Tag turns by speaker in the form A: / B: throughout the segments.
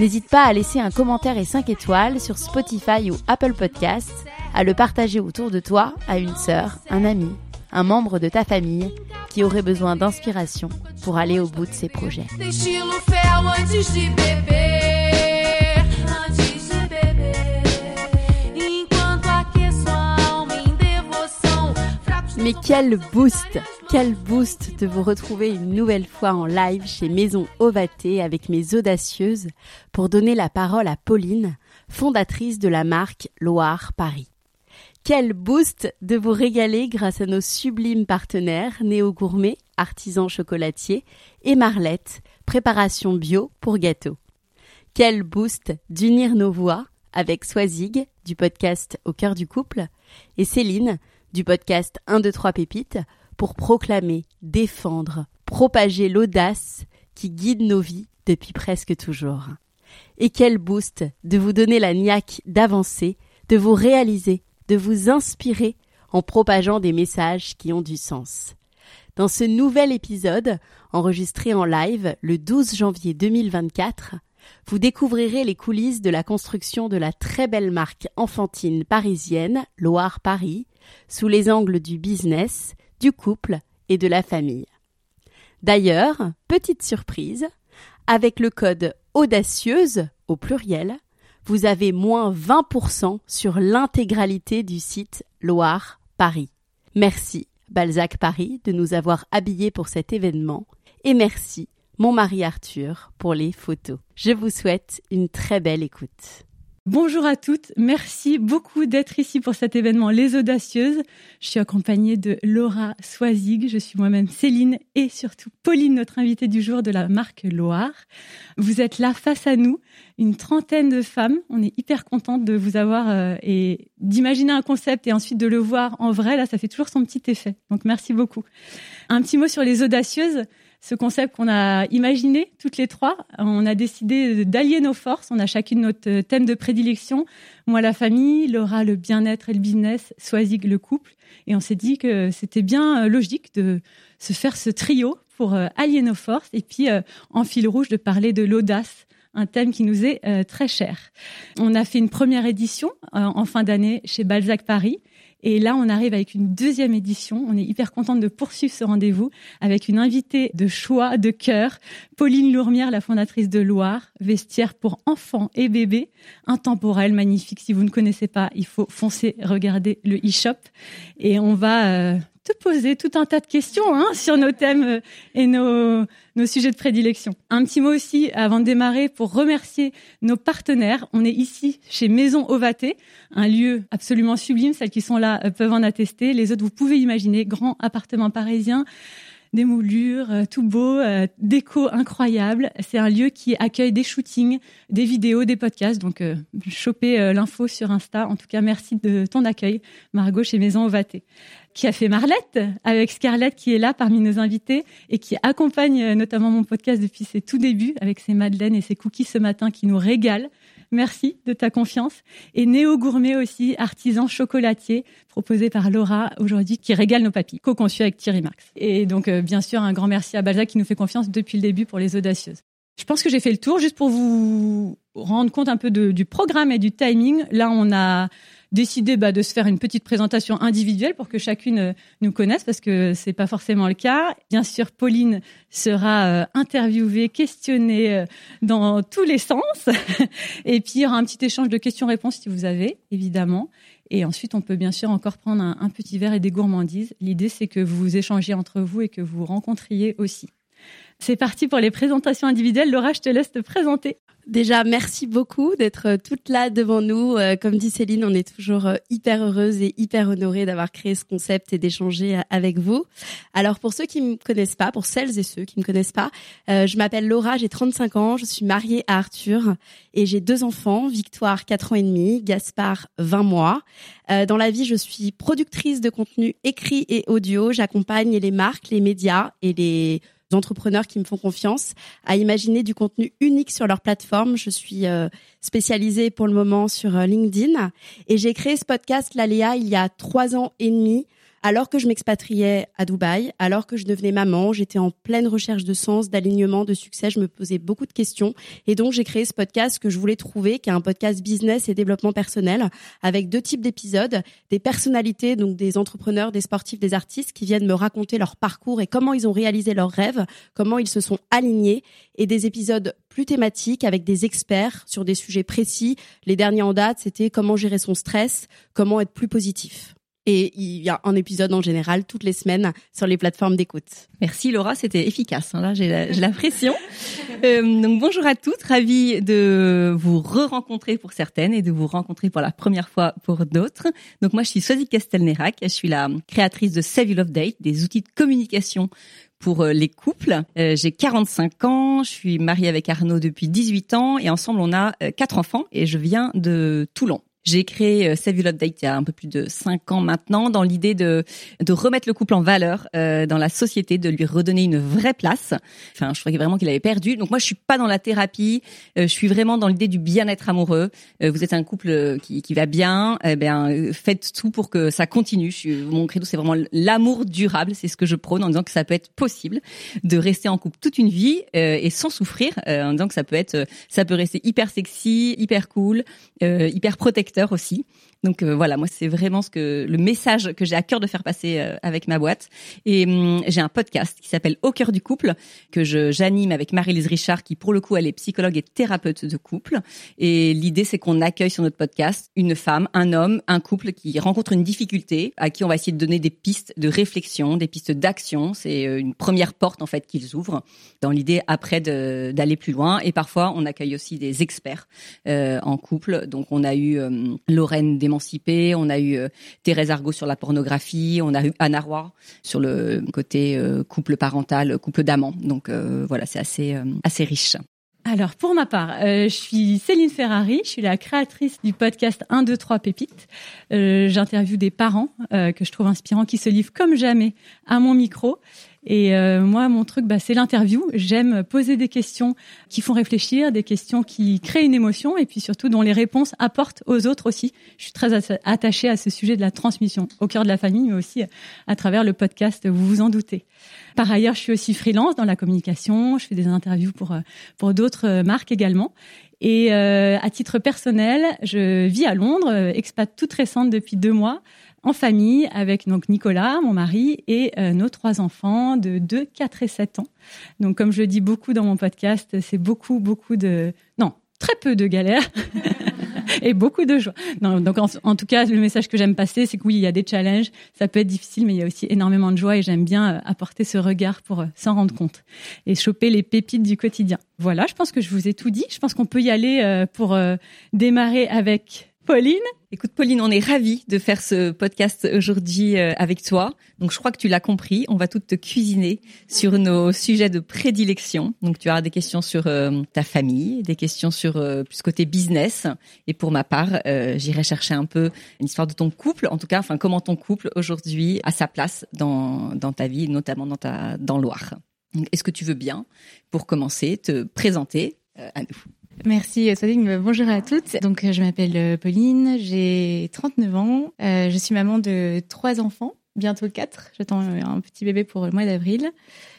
A: n'hésite pas à laisser un commentaire et 5 étoiles sur Spotify ou Apple Podcasts, à le partager autour de toi à une sœur, un ami, un membre de ta famille qui aurait besoin d'inspiration pour aller au bout de ses projets. Mais quel boost Quel boost de vous retrouver une nouvelle fois en live chez Maison Ovaté avec mes audacieuses pour donner la parole à Pauline, fondatrice de la marque Loire Paris. Quel boost de vous régaler grâce à nos sublimes partenaires Néo Gourmet, artisan chocolatier, et Marlette, préparation bio pour gâteaux. Quel boost d'unir nos voix avec Swazig du podcast Au cœur du couple et Céline du podcast 1, 2, 3 pépites pour proclamer, défendre, propager l'audace qui guide nos vies depuis presque toujours. Et quel boost de vous donner la niaque d'avancer, de vous réaliser, de vous inspirer en propageant des messages qui ont du sens. Dans ce nouvel épisode, enregistré en live le 12 janvier 2024, vous découvrirez les coulisses de la construction de la très belle marque enfantine parisienne Loire Paris, sous les angles du business, du couple et de la famille. D'ailleurs, petite surprise, avec le code audacieuse au pluriel, vous avez moins 20% sur l'intégralité du site Loire Paris. Merci Balzac Paris de nous avoir habillés pour cet événement et merci mon mari Arthur pour les photos. Je vous souhaite une très belle écoute.
B: Bonjour à toutes, merci beaucoup d'être ici pour cet événement Les Audacieuses. Je suis accompagnée de Laura Soisig, je suis moi-même Céline et surtout Pauline, notre invitée du jour de la marque Loire. Vous êtes là face à nous, une trentaine de femmes. On est hyper contente de vous avoir euh, et d'imaginer un concept et ensuite de le voir en vrai. Là, ça fait toujours son petit effet. Donc merci beaucoup. Un petit mot sur Les Audacieuses ce concept qu'on a imaginé toutes les trois. On a décidé d'allier nos forces. On a chacune notre thème de prédilection. Moi, la famille, Laura, le bien-être et le business, Swazig, le couple. Et on s'est dit que c'était bien euh, logique de se faire ce trio pour euh, allier nos forces et puis euh, en fil rouge de parler de l'audace un thème qui nous est très cher. On a fait une première édition en fin d'année chez Balzac Paris et là, on arrive avec une deuxième édition. On est hyper contente de poursuivre ce rendez-vous avec une invitée de choix, de cœur, Pauline Lourmière, la fondatrice de Loire, vestiaire pour enfants et bébés, intemporel, magnifique. Si vous ne connaissez pas, il faut foncer regarder le e-shop. Et on va euh, te poser tout un tas de questions hein, sur nos thèmes euh, et nos, sujets de prédilection. Un petit mot aussi avant de démarrer pour remercier nos partenaires. On est ici chez Maison Ovaté, un lieu absolument sublime. Celles qui sont là euh, peuvent en attester. Les autres, vous pouvez imaginer, grand appartement parisien des moulures, tout beau, déco incroyable. C'est un lieu qui accueille des shootings, des vidéos, des podcasts. Donc, choper l'info sur Insta. En tout cas, merci de ton accueil, Margot, chez Maison Ovaté qui a fait Marlette, avec Scarlett qui est là parmi nos invités et qui accompagne notamment mon podcast depuis ses tout débuts avec ses madeleines et ses cookies ce matin qui nous régalent. Merci de ta confiance. Et Néo Gourmet aussi, artisan chocolatier, proposé par Laura aujourd'hui, qui régale nos papilles, co-conçu avec Thierry Marx. Et donc, euh, bien sûr, un grand merci à Balzac qui nous fait confiance depuis le début pour les audacieuses. Je pense que j'ai fait le tour juste pour vous rendre compte un peu du programme et du timing. Là, on a décidé bah, de se faire une petite présentation individuelle pour que chacune euh, nous connaisse parce que c'est pas forcément le cas. Bien sûr, Pauline sera euh, interviewée, questionnée euh, dans tous les sens. Et puis il y aura un petit échange de questions-réponses si vous avez, évidemment. Et ensuite, on peut bien sûr encore prendre un, un petit verre et des gourmandises. L'idée, c'est que vous échangiez entre vous et que vous rencontriez aussi. C'est parti pour les présentations individuelles. Laura, je te laisse te présenter.
A: Déjà, merci beaucoup d'être euh, toute là devant nous. Euh, comme dit Céline, on est toujours euh, hyper heureuse et hyper honorée d'avoir créé ce concept et d'échanger avec vous. Alors, pour ceux qui me connaissent pas, pour celles et ceux qui me connaissent pas, je m'appelle Laura, j'ai 35 ans, je suis mariée à Arthur et j'ai deux enfants, Victoire 4 ans et demi, Gaspard 20 mois. dans la vie, je suis productrice de contenu écrit et audio. J'accompagne les marques, les médias et les entrepreneurs qui me font confiance à imaginer du contenu unique sur leur plateforme. Je suis euh, spécialisée pour le moment sur euh, LinkedIn et j'ai créé ce podcast L'Aléa il y a trois ans et demi alors que je m'expatriais à Dubaï, alors que je devenais maman, j'étais en pleine recherche de sens, d'alignement, de succès, je me posais beaucoup de questions. Et donc, j'ai créé ce podcast que je voulais trouver, qui est un podcast business et développement personnel, avec deux types d'épisodes, des personnalités, donc des entrepreneurs, des sportifs, des artistes, qui viennent me raconter leur parcours et comment ils ont réalisé leurs rêves, comment ils se sont alignés, et des épisodes plus thématiques avec des experts sur des sujets précis. Les derniers en date, c'était comment gérer son stress, comment être plus positif. Et il y a un épisode en général toutes les semaines sur les plateformes d'écoute.
C: Merci Laura, c'était efficace. Hein. là, j'ai la, pression. euh, donc bonjour à toutes, ravie de vous re-rencontrer pour certaines et de vous rencontrer pour la première fois pour d'autres. Donc moi, je suis Swazik Castelnerac, je suis la créatrice de Save Love Date, des outils de communication pour euh, les couples. Euh, j'ai 45 ans, je suis mariée avec Arnaud depuis 18 ans et ensemble on a euh, quatre enfants et je viens de Toulon. J'ai créé euh, Save Your Update il y a un peu plus de cinq ans maintenant, dans l'idée de de remettre le couple en valeur euh, dans la société, de lui redonner une vraie place. Enfin, je croyais vraiment qu'il avait perdu. Donc moi, je suis pas dans la thérapie. Euh, je suis vraiment dans l'idée du bien-être amoureux. Euh, vous êtes un couple qui, qui va bien. Eh bien, faites tout pour que ça continue. Je suis, mon credo, c'est vraiment l'amour durable. C'est ce que je prône en disant que ça peut être possible de rester en couple toute une vie et sans souffrir. en disant que ça peut être, ça peut rester hyper sexy, hyper cool, hyper protecteur aussi. Donc euh, voilà, moi c'est vraiment ce que le message que j'ai à cœur de faire passer euh, avec ma boîte. Et hum, j'ai un podcast qui s'appelle Au cœur du couple que j'anime avec Marie-Lise Richard qui pour le coup elle est psychologue et thérapeute de couple. Et l'idée c'est qu'on accueille sur notre podcast une femme, un homme, un couple qui rencontre une difficulté à qui on va essayer de donner des pistes de réflexion, des pistes d'action. C'est euh, une première porte en fait qu'ils ouvrent dans l'idée après d'aller plus loin. Et parfois on accueille aussi des experts euh, en couple. Donc on a eu Lorraine des on a eu euh, Thérèse Argot sur la pornographie, on a eu Anna Roy sur le côté euh, couple parental, couple d'amants. Donc euh, voilà, c'est assez assez riche.
B: Alors pour ma part, je suis Céline Ferrari, je suis la créatrice du podcast 1, 2, 3 pépites. J'interviewe des parents que je trouve inspirants qui se livrent comme jamais à mon micro et euh, moi, mon truc, bah, c'est l'interview. J'aime poser des questions qui font réfléchir, des questions qui créent une émotion, et puis surtout dont les réponses apportent aux autres aussi. Je suis très attachée à ce sujet de la transmission au cœur de la famille, mais aussi à travers le podcast. Vous vous en doutez. Par ailleurs, je suis aussi freelance dans la communication. Je fais des interviews pour euh, pour d'autres euh, marques également. Et à titre personnel, je vis à Londres, expat toute récente depuis deux mois en famille avec donc Nicolas, mon mari, et euh, nos trois enfants de 2, 4 et 7 ans. Donc comme je le dis beaucoup dans mon podcast, c'est beaucoup, beaucoup de... Non, très peu de galères. et beaucoup de joie. Non, donc en, tout cas, le message que j'aime passer, c'est que oui, il y a des challenges, ça peut être difficile, mais il y a aussi énormément de joie et j'aime bien euh, apporter ce regard pour euh, s'en rendre compte et choper les pépites du quotidien. Voilà, je pense que je vous ai tout dit. Je pense qu'on peut y aller pour démarrer avec Pauline
C: Écoute Pauline, on est ravis de faire ce podcast aujourd'hui euh, avec toi. Donc je crois que tu l'as compris, on va toutes te cuisiner sur nos sujets de prédilection. Donc tu auras des questions sur euh, ta famille, des questions sur euh, plus côté business et pour ma part, j'irai chercher un peu une histoire de ton couple, en tout cas enfin comment ton couple aujourd'hui a sa place dans dans ta vie, notamment dans ta dans Loire. Est-ce que tu veux bien pour commencer te présenter à nous?
D: Merci Swadig, bonjour à toutes. Donc je m'appelle euh, Pauline, j'ai 39 ans, euh, je suis maman de trois enfants, bientôt quatre. J'attends un petit bébé pour le mois d'avril.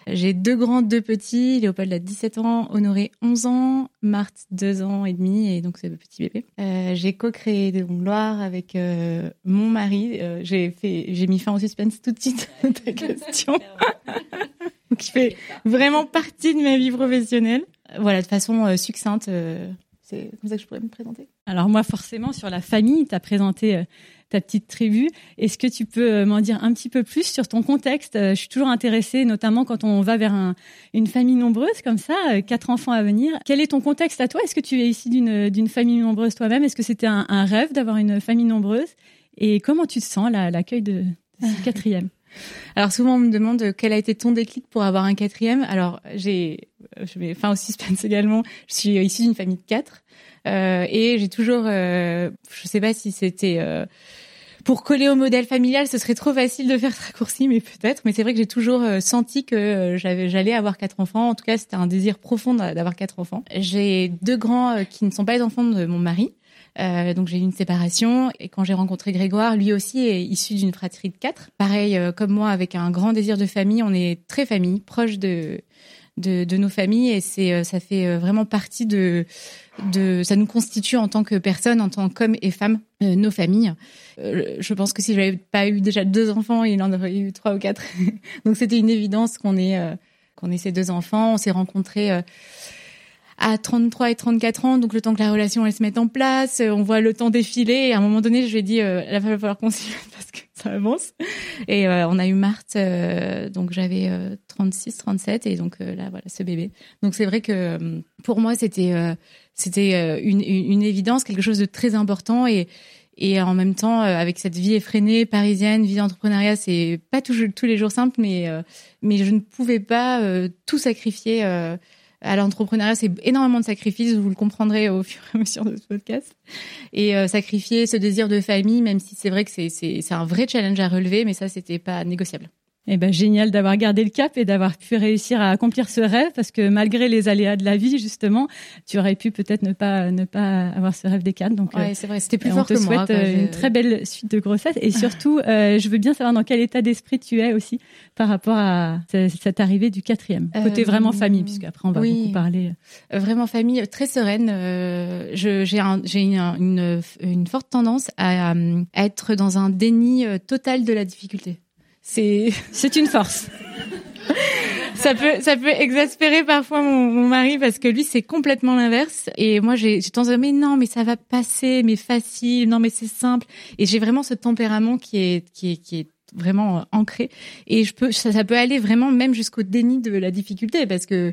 D: J'ai deux grands, deux petits. Léopold a 17 ans, Honoré 11 ans, Marthe 2 ans et demi et donc c'est le petit bébé. Euh, j'ai co-créé des Loire avec euh, mon mari. Euh, j'ai fait, j'ai mis fin au suspense tout de suite à ta question. qui fait vraiment partie de ma vie professionnelle voilà, de façon euh, succincte. Euh, c'est comme ça que je pourrais me présenter.
B: Alors moi, forcément, sur la famille, tu as présenté euh, ta petite tribu. Est-ce que tu peux m'en dire un petit peu plus sur ton contexte? Je suis toujours intéressée, notamment quand on va vers un, une famille nombreuse comme ça, quatre enfants à venir. Quel est ton contexte à toi? Est-ce que tu es ici d'une famille nombreuse toi-même? Est-ce que c'était un, un, rêve d'avoir une famille nombreuse? Et comment tu te sens l'accueil de, de ce quatrième?
D: Alors souvent on me demande quel a été ton déclic pour avoir un quatrième. Alors j'ai, je vais fin au suspense également. Je suis issue d'une famille de quatre euh, et j'ai toujours, euh, je sais pas si c'était euh, pour coller au modèle familial, ce serait trop facile de faire ce raccourci, mais peut-être. Mais c'est vrai que j'ai toujours euh, senti que euh, j'allais avoir quatre enfants. En tout cas, c'était un désir profond d'avoir quatre enfants. J'ai deux grands qui ne sont pas les enfants de mon mari. Euh, donc j'ai eu une séparation et quand j'ai rencontré Grégoire, lui aussi est issu d'une fratrie de quatre. Pareil euh, comme moi, avec un grand désir de famille, on est très famille, proche de de, de nos familles et c'est euh, ça fait vraiment partie de de ça nous constitue en tant que personne, en tant qu'hommes et femmes, nos familles. je pense que si j'avais pas eu déjà deux enfants, il en aurait eu trois ou quatre. donc c'était une évidence qu'on ait qu'on ait ces deux enfants. On s'est rencontrés à 33 et 34 ans, donc le temps que la relation elle se mette en place, euh, on voit le temps défiler. Et à un moment donné, je lui ai dit, euh, il va falloir qu'on s'y parce que ça avance. Et euh, on a eu Marthe, euh, donc j'avais 36, 37, et donc là voilà ce bébé. Donc c'est vrai que pour moi c'était c'était une, une, évidence, quelque chose de très important et et en même temps avec cette vie effrénée parisienne, vie d'entrepreneuriat, c'est pas tous tous les jours simple, mais mais je ne pouvais pas tout sacrifier à l'entrepreneuriat, c'est énormément de sacrifices, vous le comprendrez au fur et à mesure de ce podcast. Et euh, sacrifier ce désir de famille, même si c'est vrai que c'est un vrai challenge à relever, mais ça, c'était pas négociable.
B: Eh ben génial d'avoir gardé le cap et d'avoir pu réussir à accomplir ce rêve parce que malgré les aléas de la vie justement, tu aurais pu peut-être ne pas ne pas avoir ce rêve des quatre. Donc
D: ouais, c'est vrai, c'était plus fort que
B: moi. On te souhaite une très belle suite de grossesse et surtout, euh, je veux bien savoir dans quel état d'esprit tu es aussi par rapport à cette arrivée du quatrième côté euh, vraiment famille, puisque après on va beaucoup parler.
D: Euh, vraiment famille, très sereine. j'ai j'ai une, une, forte tendance à, à être dans un déni total de la difficulté.
B: C'est c'est une force.
D: ça peut ça peut exaspérer parfois mon, mari parce que lui c'est complètement l'inverse et moi j'ai j'ai tendance à dire mais non mais ça va passer mais facile non mais c'est simple et j'ai vraiment ce tempérament qui est qui est qui est vraiment euh, ancré et je peux ça, ça peut aller vraiment même jusqu'au déni de la difficulté parce que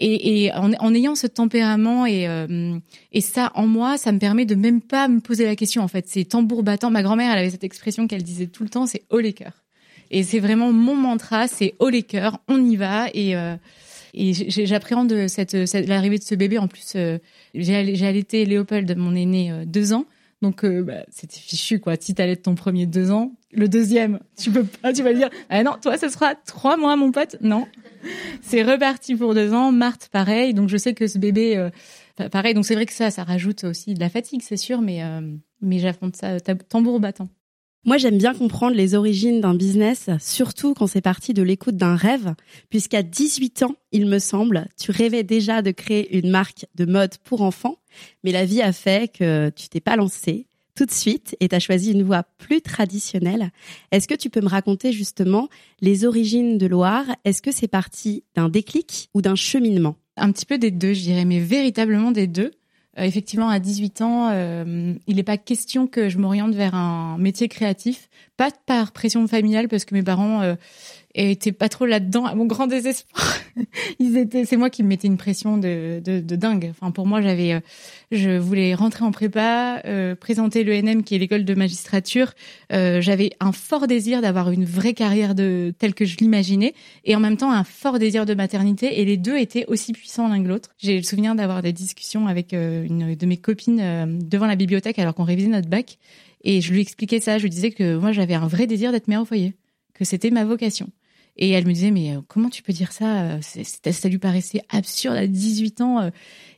D: et, et en, en, ayant ce tempérament et, euh, et ça en moi, ça me permet de même pas me poser la question. En fait, c'est tambour battant. Ma grand-mère, elle avait cette expression qu'elle disait tout le temps, c'est haut les cœurs. Et c'est vraiment mon mantra, c'est haut les cœurs, on y va. Et, euh, et j'appréhende cette, cette l'arrivée de ce bébé. En plus, euh, j'ai allaité Léopold, mon aîné, euh, deux ans. Donc euh, bah, c'était fichu quoi. Si t'allais ton premier deux ans, le deuxième, tu peux pas, tu vas dire ah non, toi ce sera trois mois mon pote. Non, c'est reparti pour deux ans. Marthe pareil. Donc je sais que ce bébé euh, pareil. Donc c'est vrai que ça, ça rajoute aussi de la fatigue, c'est sûr, mais mais j'affronte ça tambour battant.
A: Moi, j'aime bien comprendre les origines d'un business, surtout quand c'est parti de l'écoute d'un rêve, puisqu'à 18 ans, il me semble, tu rêvais déjà de créer une marque de mode pour enfants, mais la vie a fait que tu t'es pas lancé tout de suite et tu as choisi une voie plus traditionnelle. Est-ce que tu peux me raconter justement les origines de Loire? Est-ce que c'est parti d'un déclic ou d'un cheminement?
D: Un petit peu des deux, je dirais, mais véritablement des deux. Euh, effectivement, à 18 ans, euh, il n'est pas question que je m'oriente vers un métier créatif, pas par pression familiale, parce que mes parents euh, étaient pas trop là-dedans à mon grand désespoir. Ils étaient, c'est moi qui me mettais une pression de, de, de dingue. Enfin, pour moi, j'avais, euh, je voulais rentrer en prépa, euh, présenter l'ENM qui est l'école de magistrature. Euh, j'avais un fort désir d'avoir une vraie carrière de telle que je l'imaginais, et en même temps un fort désir de maternité. Et les deux étaient aussi puissants l'un que l'autre. J'ai le souvenir d'avoir des discussions avec euh, une de mes copines euh, devant la bibliothèque alors qu'on révisait notre bac, et je lui expliquais ça. Je lui disais que moi j'avais un vrai désir d'être mère au foyer, que c'était ma vocation. Et elle me disait, mais euh, comment tu peux dire ça euh, c'est- Ça lui paraissait absurde à 18 ans. euh.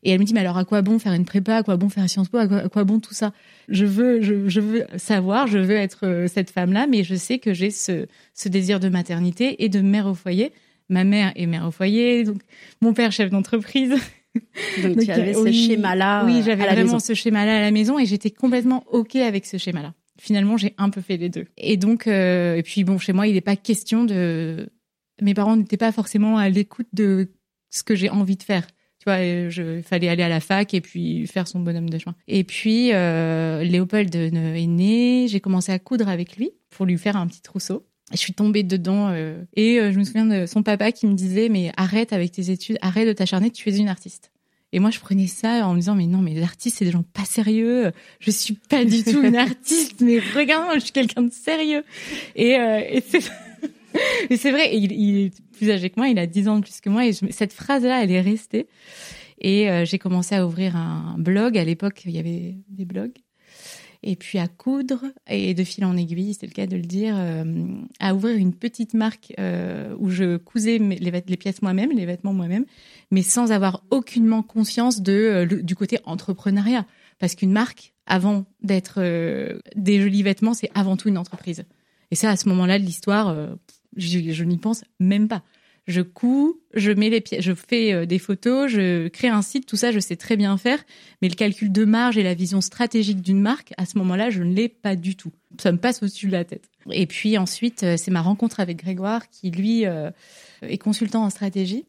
D: Et elle me dit, mais alors à quoi bon faire une prépa À quoi bon faire Sciences Po à quoi, à quoi bon tout ça? Je veux, je, je veux savoir, je veux être cette femme-là, mais je sais que j'ai ce, ce désir de maternité et de mère au foyer. Ma mère est mère au foyer, donc mon père chef d'entreprise.
A: Donc,
D: Donc,
A: tu avais
D: oui,
A: ce schéma-là.
D: Oui, j'avais vraiment
A: maison.
D: ce schéma-là à la maison et j'étais complètement ok avec ce schéma-là. Finalement, j'ai un peu fait les deux. Et donc, euh, et puis bon, chez moi, il n'est pas question de. Mes parents n'étaient pas forcément à l'écoute de ce que j'ai envie de faire. Tu vois, euh, il fallait aller à la fac et puis faire son bonhomme de chemin. Et puis euh, Léopold est né, j'ai commencé à coudre avec lui pour lui faire un petit trousseau. Je suis tombée dedans et je me souviens de son papa qui me disait mais arrête avec tes études, arrête de t'acharner, tu es une artiste. Et moi je prenais ça en me disant mais non mais les artistes c'est des gens pas sérieux, je suis pas du tout une artiste, mais regarde je suis quelqu'un de sérieux. Et, euh, et c'est vrai, et il, est plus âgé que moi, il a 10 ans de plus que moi, et cette phrase-là, elle est restée. Et euh, j'ai commencé à ouvrir un blog. À l'époque, il y avait des blogs. Et puis à coudre, et de fil en aiguille, c'est le cas de le dire, euh, à ouvrir une petite marque euh, où je cousais mes- les, pièces moi-même, les vêtements moi-même, mais sans avoir aucunement conscience euh, du côté entrepreneuriat. Parce qu'une marque, avant d'être des jolis vêtements, c'est avant tout une entreprise. Et ça, à ce moment-là de l'histoire, je n'y pense même pas. Je couds, je mets les pièces, je fais euh, des photos, je crée un site, tout ça, je sais très bien faire. Mais le calcul de marge et la vision stratégique d'une marque, à ce moment-là, je ne l'ai pas du tout. Ça me passe au-dessus de la tête. Et puis ensuite, euh, c'est ma rencontre avec Grégoire, qui lui euh, est consultant en stratégie.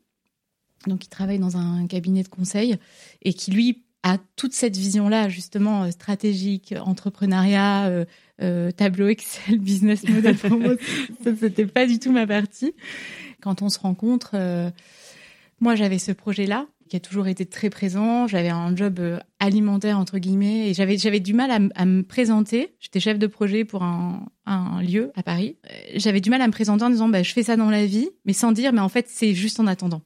D: Donc, il travaille dans un cabinet de conseil et qui lui a toute cette vision-là, justement, euh, stratégique, entrepreneuriat, euh, euh, tableau Excel, business model. Pour moi, c'était pas du tout ma partie. Quand on se rencontre, euh, moi, j'avais ce projet-là qui a toujours été très présent. J'avais un job euh, alimentaire entre guillemets et j'avais j'avais du mal à, à me présenter. J'étais chef de projet pour un, un lieu à Paris. Euh, J'avais du mal à me présenter en disant bah je fais ça dans la vie, mais sans dire mais en fait c'est juste en attendant.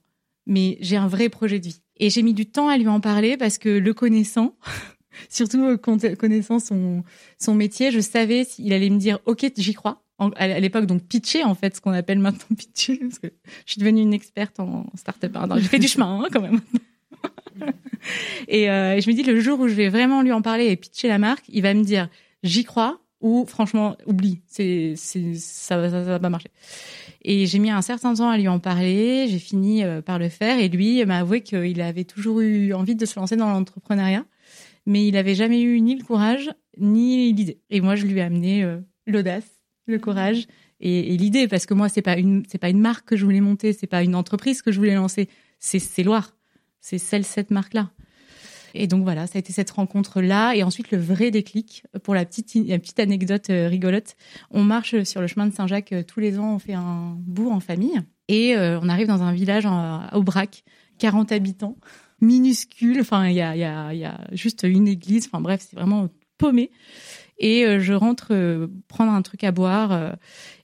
D: Mais j'ai un vrai projet de vie. Et j'ai mis du temps à lui en parler parce que le connaissant, surtout euh, con- connaissant son son métier, je savais s'il allait me dire ok j'y crois. À l'époque donc pitcher en fait ce qu'on appelle maintenant pitcher parce que je suis devenue une experte en start-up. hein. Donc, J'ai fait du chemin hein, quand même. et, euh, je me dis le jour où je vais vraiment lui en parler et pitcher la marque, il va me dire j'y crois ou franchement oublie, c'est ça, ça, va pas marcher. Et j'ai mis un certain temps à lui en parler, j'ai fini euh, par le faire. Et lui m'a avoué qu'il avait toujours eu envie de se lancer dans l'entrepreneuriat, mais il avait jamais eu ni le courage ni l'idée. Et moi je lui ai amené euh, l'audace, le courage et, l'idée. Parce que moi c'est pas pas une marque que je voulais monter, c'est pas une entreprise que je voulais lancer, c'est c'est Loire, c'est cette marque là. Et donc voilà, ça a été cette rencontre-là. Et ensuite, le vrai déclic, pour la petite, petite anecdote euh, rigolote, on marche sur le chemin de Saint-Jacques euh, tous les ans, on fait un bourg en famille. Et euh, on arrive dans un village en, à Aubrac, 40 habitants, minuscule. Enfin, il y a, y a juste une église. Enfin bref, c'est vraiment paumé. Et euh, je rentre euh, prendre un truc à boire euh,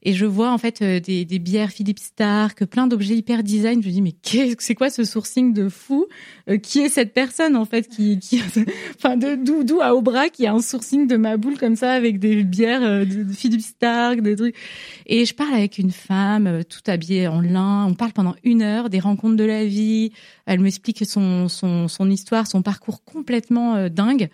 D: et je vois en fait des, des bières Philippe Stark, plein d'objets hyper design. Je me dis mais qu'est-ce que c'est quoi ce sourcing de fou Qui est cette personne en fait qui, qui enfin d'où d'où à Aubrac y a un sourcing de ma boule comme ça avec des bières de, de Philippe Stark, des trucs. Et je parle avec une femme tout habillée en lin. On parle pendant une heure des rencontres de la vie. Elle m'explique son son son histoire, son parcours complètement dingue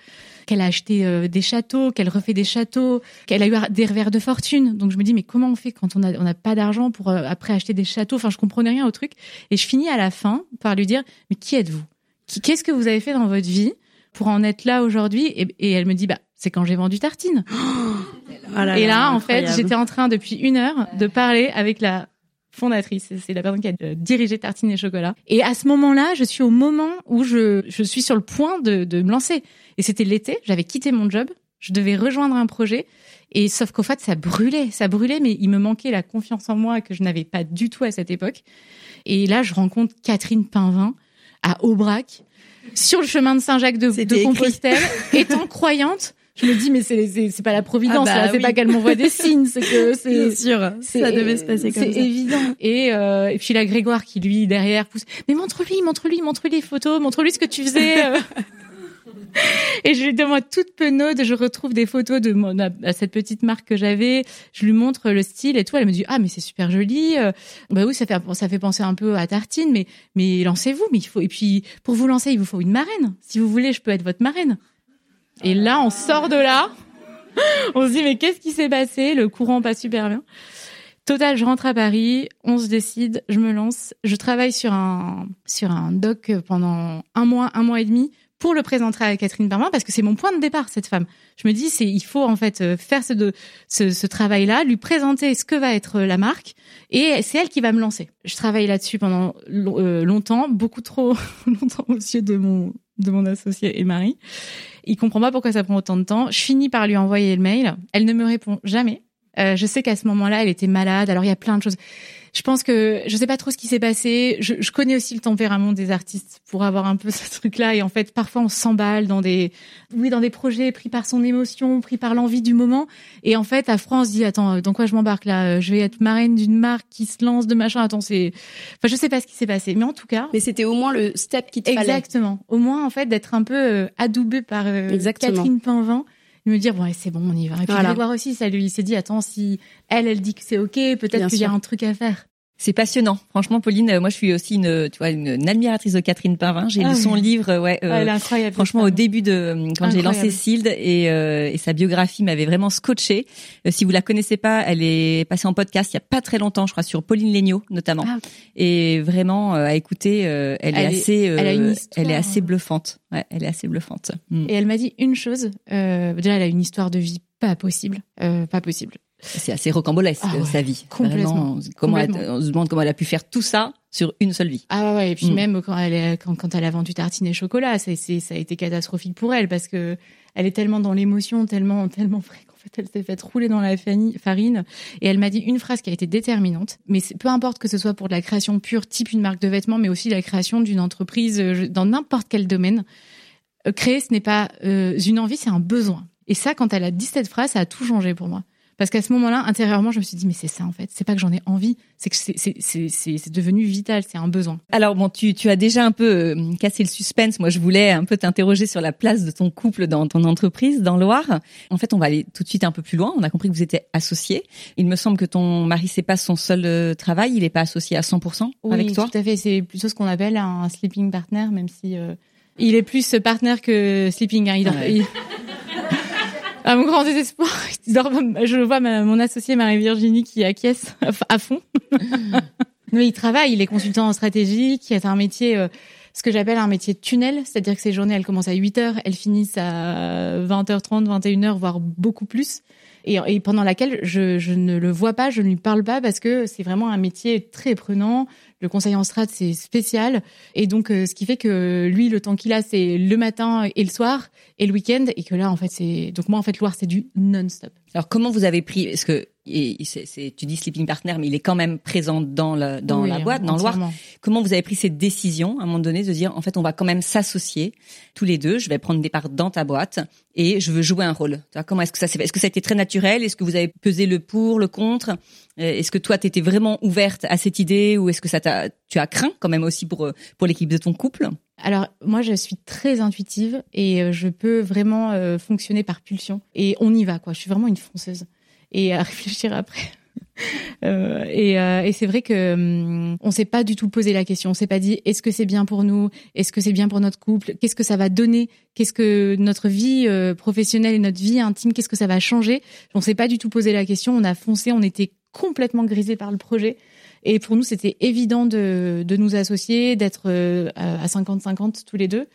D: qu'elle a acheté euh, des châteaux, qu'elle refait des châteaux, qu'elle a eu des revers de fortune. Donc je me dis mais comment on fait quand on a on n'a pas d'argent pour euh, après acheter des châteaux? Enfin je comprenais rien au truc. Et je finis à la fin par lui dire mais qui êtes-vous? Qu'est-ce que vous avez fait dans votre vie pour en être là aujourd'hui? Et, et elle me dit bah c'est quand j'ai vendu tartine.
A: Oh! Là
D: et
A: là,
D: en fait j'étais en train depuis une heure de parler avec la fondatrice, c'est la personne qui a euh, dirigé Tartine et Chocolat. Et à ce moment-là, je suis au moment où je, je suis sur le point de, de me lancer. Et c'était l'été, j'avais quitté mon job, je devais rejoindre un projet. Et sauf qu'au fait, ça brûlait, ça brûlait, mais il me manquait la confiance en moi que je n'avais pas du tout à cette époque. Et là, je rencontre Catherine Pinvin à Aubrac, sur le chemin de Saint-Jacques de, de Compostelle, étant croyante. Je me dis mais c'est c'est pas la providence ah bah c'est pas qu'elle m'envoie des signes, c'est que c'est
A: sûr, ça devait se passer comme ça.
D: C'est évident. Et euh, et puis la Grégoire qui lui derrière pousse mais montre-lui, montre-lui, montre-lui les photos, montre-lui ce que tu faisais. Et je lui demande toute penaude, je retrouve des photos de mon, cette petite marque que j'avais, je lui montre le style et tout, elle me dit "Ah mais c'est super joli." Euh, bah oui, ça fait ça fait penser un peu à tartine mais mais lancez-vous, mais il faut et puis pour vous lancer, il vous faut une marraine. Si vous voulez, je peux être votre marraine. Et là, on sort de là. On se dit mais qu'est-ce qui s'est passé? Le courant pas super bien. Total, je rentre à Paris, on se décide, je me lance, je travaille sur un sur un doc pendant un mois, un mois et demi pour le présenter à Catherine Berman parce que c'est mon point de départ cette femme. Je me dis c'est il faut en fait euh, faire ce ce, ce travail là, lui présenter ce que va être euh, la marque et c'est elle qui va me lancer. Je travaille là-dessus pendant euh, longtemps, beaucoup trop longtemps aux yeux de mon de mon associé et Marie. Il comprend pas pourquoi ça prend autant de temps. Je finis par lui envoyer le mail. Elle ne me répond jamais. Euh, je sais qu'à ce moment-là, elle était malade. Alors il y a plein de choses. Je pense que je sais pas trop ce qui s'est passé. Je, je, connais aussi le tempérament des artistes pour avoir un peu ce truc-là. Et en fait, parfois on s'emballe dans des, oui, dans des projets pris par son émotion, pris par l'envie du moment. Et en fait, à France, dit attends, dans quoi je m'embarque là? Je vais être marraine d'une marque qui se lance de machin. Attends, c'est, enfin, je sais pas ce qui s'est passé, mais en tout cas.
A: Mais c'était au moins le step qui te
D: fallait. Exactement. Au moins, en fait, d'être un peu euh, adoubé par euh, Catherine Pinvin me dire ouais c'est bon on y va. Et puis voilà. aussi ça lui s'est dit attends si elle elle dit que c'est ok peut-être qu'il y a un truc à faire
C: c'est passionnant. Franchement, Pauline, euh, moi, je suis aussi une, tu vois, une, admiratrice de Catherine Pinvin. J'ai lu ah son livre, ouais.
D: Euh, elle est incroyable.
C: Franchement, au début de quand j'ai lancé Sild et, euh, et, sa biographie m'avait vraiment scotché. si vous la connaissez pas, elle est passée en podcast il y a pas très longtemps, je crois, sur Pauline Legnaud notamment. Ah. Et vraiment à écouter, elle, est assez, elle, elle est assez bluffante. Ouais, elle est assez bluffante.
D: Mm. Et elle m'a dit une chose. déjà, elle a une histoire de vie pas possible, pas possible.
C: C'est assez rocambolesque
D: ah
C: sa vie.
D: Complètement.
C: comment on se demande comment elle a pu faire tout ça sur une seule vie.
D: Ah ouais, et puis mm. même quand elle, est, quand, quand, elle a vendu tartines et chocolat, ça a été catastrophique pour elle parce que elle est tellement dans l'émotion, tellement, tellement vraie qu'en fait elle s'est faite rouler dans la farine. Et elle m'a dit une phrase qui a été déterminante. Mais peu importe que ce soit pour de la création pure, type une marque de vêtements, mais aussi la création d'une entreprise euh, dans n'importe quel domaine. Euh, créer, ce n'est pas euh, une envie, c'est un besoin. Et ça, quand elle a dit cette phrase, ça a tout changé pour moi. Parce qu'à ce moment-là, intérieurement, je me suis dit, mais c'est ça en fait. C'est pas que j'en ai envie, c'est que c'est devenu vital, c'est un besoin.
C: Alors bon, tu, tu as déjà un peu euh, cassé le suspense. Moi, je voulais un peu t'interroger sur la place de ton couple dans ton entreprise, dans Loire. En fait, on va aller tout de suite un peu plus loin. On a compris que vous étiez associés. Il me semble que ton mari, c'est pas son seul euh, travail. Il est pas associé à 100% avec toi.
D: Oui, tout à fait. C'est plutôt ce qu'on appelle un sleeping partner, même si euh, il est plus partenaire que sleeping. Hein. il à mon grand désespoir, je vois mon associé Marie-Virginie qui acquiesce à fond. Mais il travaille, il est consultant en stratégie, qui est un métier, euh, ce que j'appelle un métier de tunnel, c'est-à-dire que ses journées, elles commencent à 8 heures, elles finissent à 20h30, 21h, voire beaucoup plus. Et, pendant laquelle je, ne le vois pas, je ne lui parle pas parce que c'est vraiment un métier très prenant. Le conseil en strat, c'est spécial. Et donc, euh, ce qui fait que lui, le temps qu'il a, c'est le matin et le soir et le week-end. Et que là, en fait, c'est... Donc moi, en fait, Loire, c'est du non-stop.
C: Alors, comment vous avez pris... Est-ce que et tu dis sleeping partner, mais il est quand même présent dans, le, dans la boîte, dans Loire. Comment vous avez pris cette décision à un moment donné de dire, en fait, on va quand même s'associer tous les deux. Je vais prendre des parts dans ta boîte et je veux jouer un rôle. Comment est-ce que ça s'est fait? Est-ce que ça a été très naturel? Est-ce que vous avez pesé le pour, le contre? Euh, Est-ce que toi, tu étais vraiment ouverte à cette idée ou est-ce que ça t'a, tu as craint quand même aussi pour euh, pour l'équipe de ton couple?
D: Alors moi je suis très intuitive et euh, je peux vraiment fonctionner par pulsion et on y va quoi. Je suis vraiment une fonceuse et à réfléchir après. Euh, et, euh, et c'est vrai que hum, on s'est pas du tout posé la question. On s'est pas dit est-ce que c'est bien pour nous, est-ce que c'est bien pour notre couple, qu'est-ce que ça va donner, qu'est-ce que notre vie euh, professionnelle et notre vie intime, qu'est-ce que ça va changer? On s'est pas du tout posé la question. On a foncé, on était complètement grisé par le projet. Et pour nous, c'était évident de, de nous associer, d'être euh, à 50-50 tous les deux.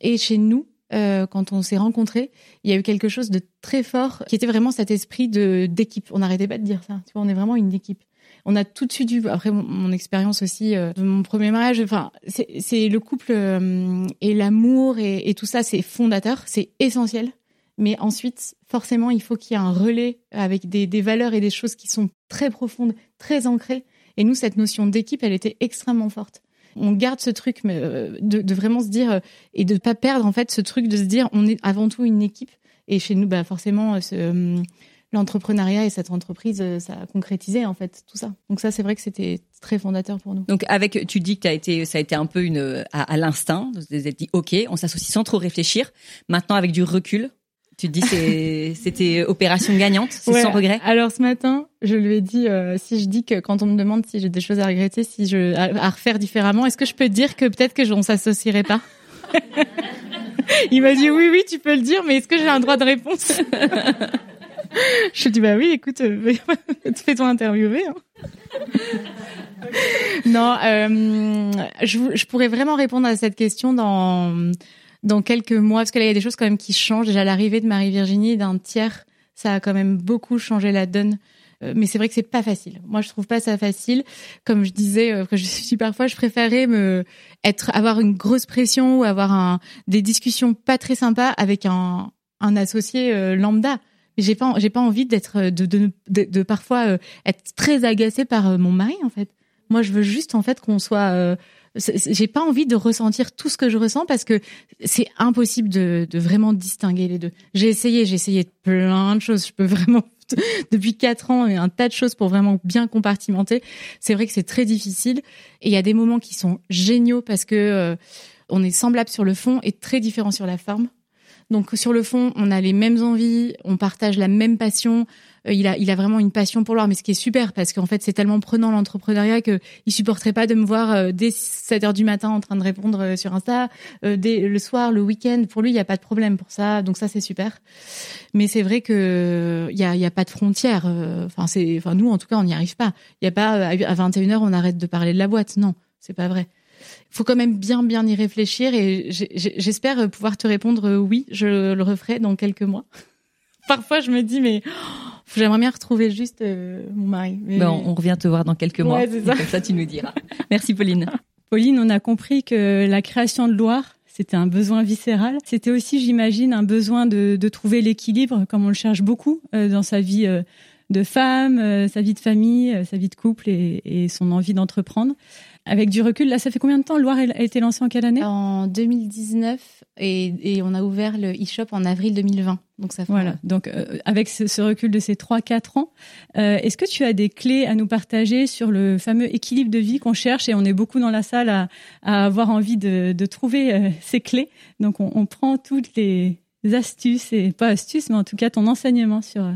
D: Et chez nous, euh, quand on s'est rencontrés, il y a eu quelque chose de très fort qui était vraiment cet esprit d'équipe. On n'arrêtait pas de dire ça. Tu vois, on est vraiment une équipe. On a tout de suite eu, après mon, expérience aussi euh, de mon premier mariage, enfin, c'est le couple euh, et l'amour et, tout ça, c'est fondateur, c'est essentiel. Mais ensuite, forcément, il faut qu'il y ait un relais avec des valeurs et des choses qui sont très profondes, très ancrées. Et nous, cette notion d'équipe, elle était extrêmement forte. On garde ce truc mais, euh, de, vraiment se dire euh, et de pas perdre en fait ce truc de se dire on est avant tout une équipe. Et chez nous, bah forcément, ce, euh, l'entrepreneuriat et cette entreprise, ça a concrétisé en fait tout ça. Donc ça, c'est vrai que c'était très fondateur pour nous.
C: Donc avec, tu dis que été, ça a été un peu à, l'instinct. Vous avez dit ok, on s'associe sans trop réfléchir. Maintenant, avec du recul, tu te dis c'était opération gagnante, c'est
D: Ouais.
C: sans regret.
D: Alors ce matin, je lui ai dit euh, si je dis que quand on me demande si j'ai des choses à regretter, si je à, à refaire différemment, est-ce que je peux dire que peut-être que je- on s'associerait pas Il m'a dit oui oui, tu peux le dire, mais est-ce que j'ai un droit de réponse Je lui ai dit bah oui, écoute, euh, fais-toi interviewer. hein. non, euh, je pourrais vraiment répondre à cette question dans dans quelques mois, parce que là il y a des choses quand même qui changent. Déjà l'arrivée de Marie-Virginie d'un tiers, ça a quand même beaucoup changé la donne. Euh, Mais c'est vrai que c'est pas facile. Moi, je trouve pas ça facile. Comme je disais, euh, je suis parfois, je préférais me être avoir une grosse pression ou avoir un des discussions pas très sympas avec un un associé euh, lambda. J'ai pas j'ai pas envie d'être de de, de de parfois être très agacée par mon mari en fait. Moi, je veux juste en fait qu'on soit euh, j'ai pas envie de ressentir tout ce que je ressens parce que c'est impossible de, vraiment distinguer les deux. J'ai essayé, j'ai essayé plein de choses. Je peux vraiment depuis quatre ans un tas de choses pour vraiment bien compartimenter. C'est vrai que c'est très difficile et il y a des moments qui sont géniaux parce que euh, on est semblable sur le fond et très différent sur la forme. Donc sur le fond, on a les mêmes envies, on partage la même passion. Euh, il a, il a vraiment une passion pour l'art, mais ce qui est super parce qu'en fait c'est tellement prenant l'entrepreneuriat que il supporterait pas de me voir euh, dès 7 heures du matin en train de répondre euh, sur Insta, euh, dès le soir, le week-end. Pour lui, il y a pas de problème pour ça, donc ça c'est super. Mais c'est vrai que il y a, a pas de frontières. euh, Enfin c'est, enfin nous en tout cas on n'y arrive pas. Il y a pas à 21 h on arrête de parler de la boîte. Non, c'est pas vrai faut quand même bien bien y réfléchir et j'espère pouvoir te répondre oui, je le referai dans quelques mois. Parfois je me dis mais oh, j'aimerais bien retrouver juste euh, mon mari. Mais-
C: Ben, on revient te voir dans quelques mois.
D: Ouais, c'est
C: Et
D: ça.
C: Comme ça, tu nous diras. Merci Pauline.
B: Pauline, on a compris que la création de Loire, c'était un besoin viscéral. C'était aussi, j'imagine, un besoin de, de trouver l'équilibre, comme on le cherche beaucoup euh, dans sa vie euh, de femme, euh, sa vie de famille, euh, sa vie de couple et, et son envie d'entreprendre. Avec du recul, là, ça fait combien de temps Loire a été lancée en quelle année?
D: En 2019 et, et on a ouvert le e-shop en avril 2020. Donc ça fait
B: Voilà. Donc, euh, avec ce, ce recul de ces 3-4 ans, euh, est-ce que tu as des clés à nous partager sur le fameux équilibre de vie qu'on cherche? Et on est beaucoup dans la salle à, à avoir envie de, de trouver euh, ces clés. Donc, on, on prend toutes les astuces, et pas astuces, mais en tout cas ton enseignement sur, euh,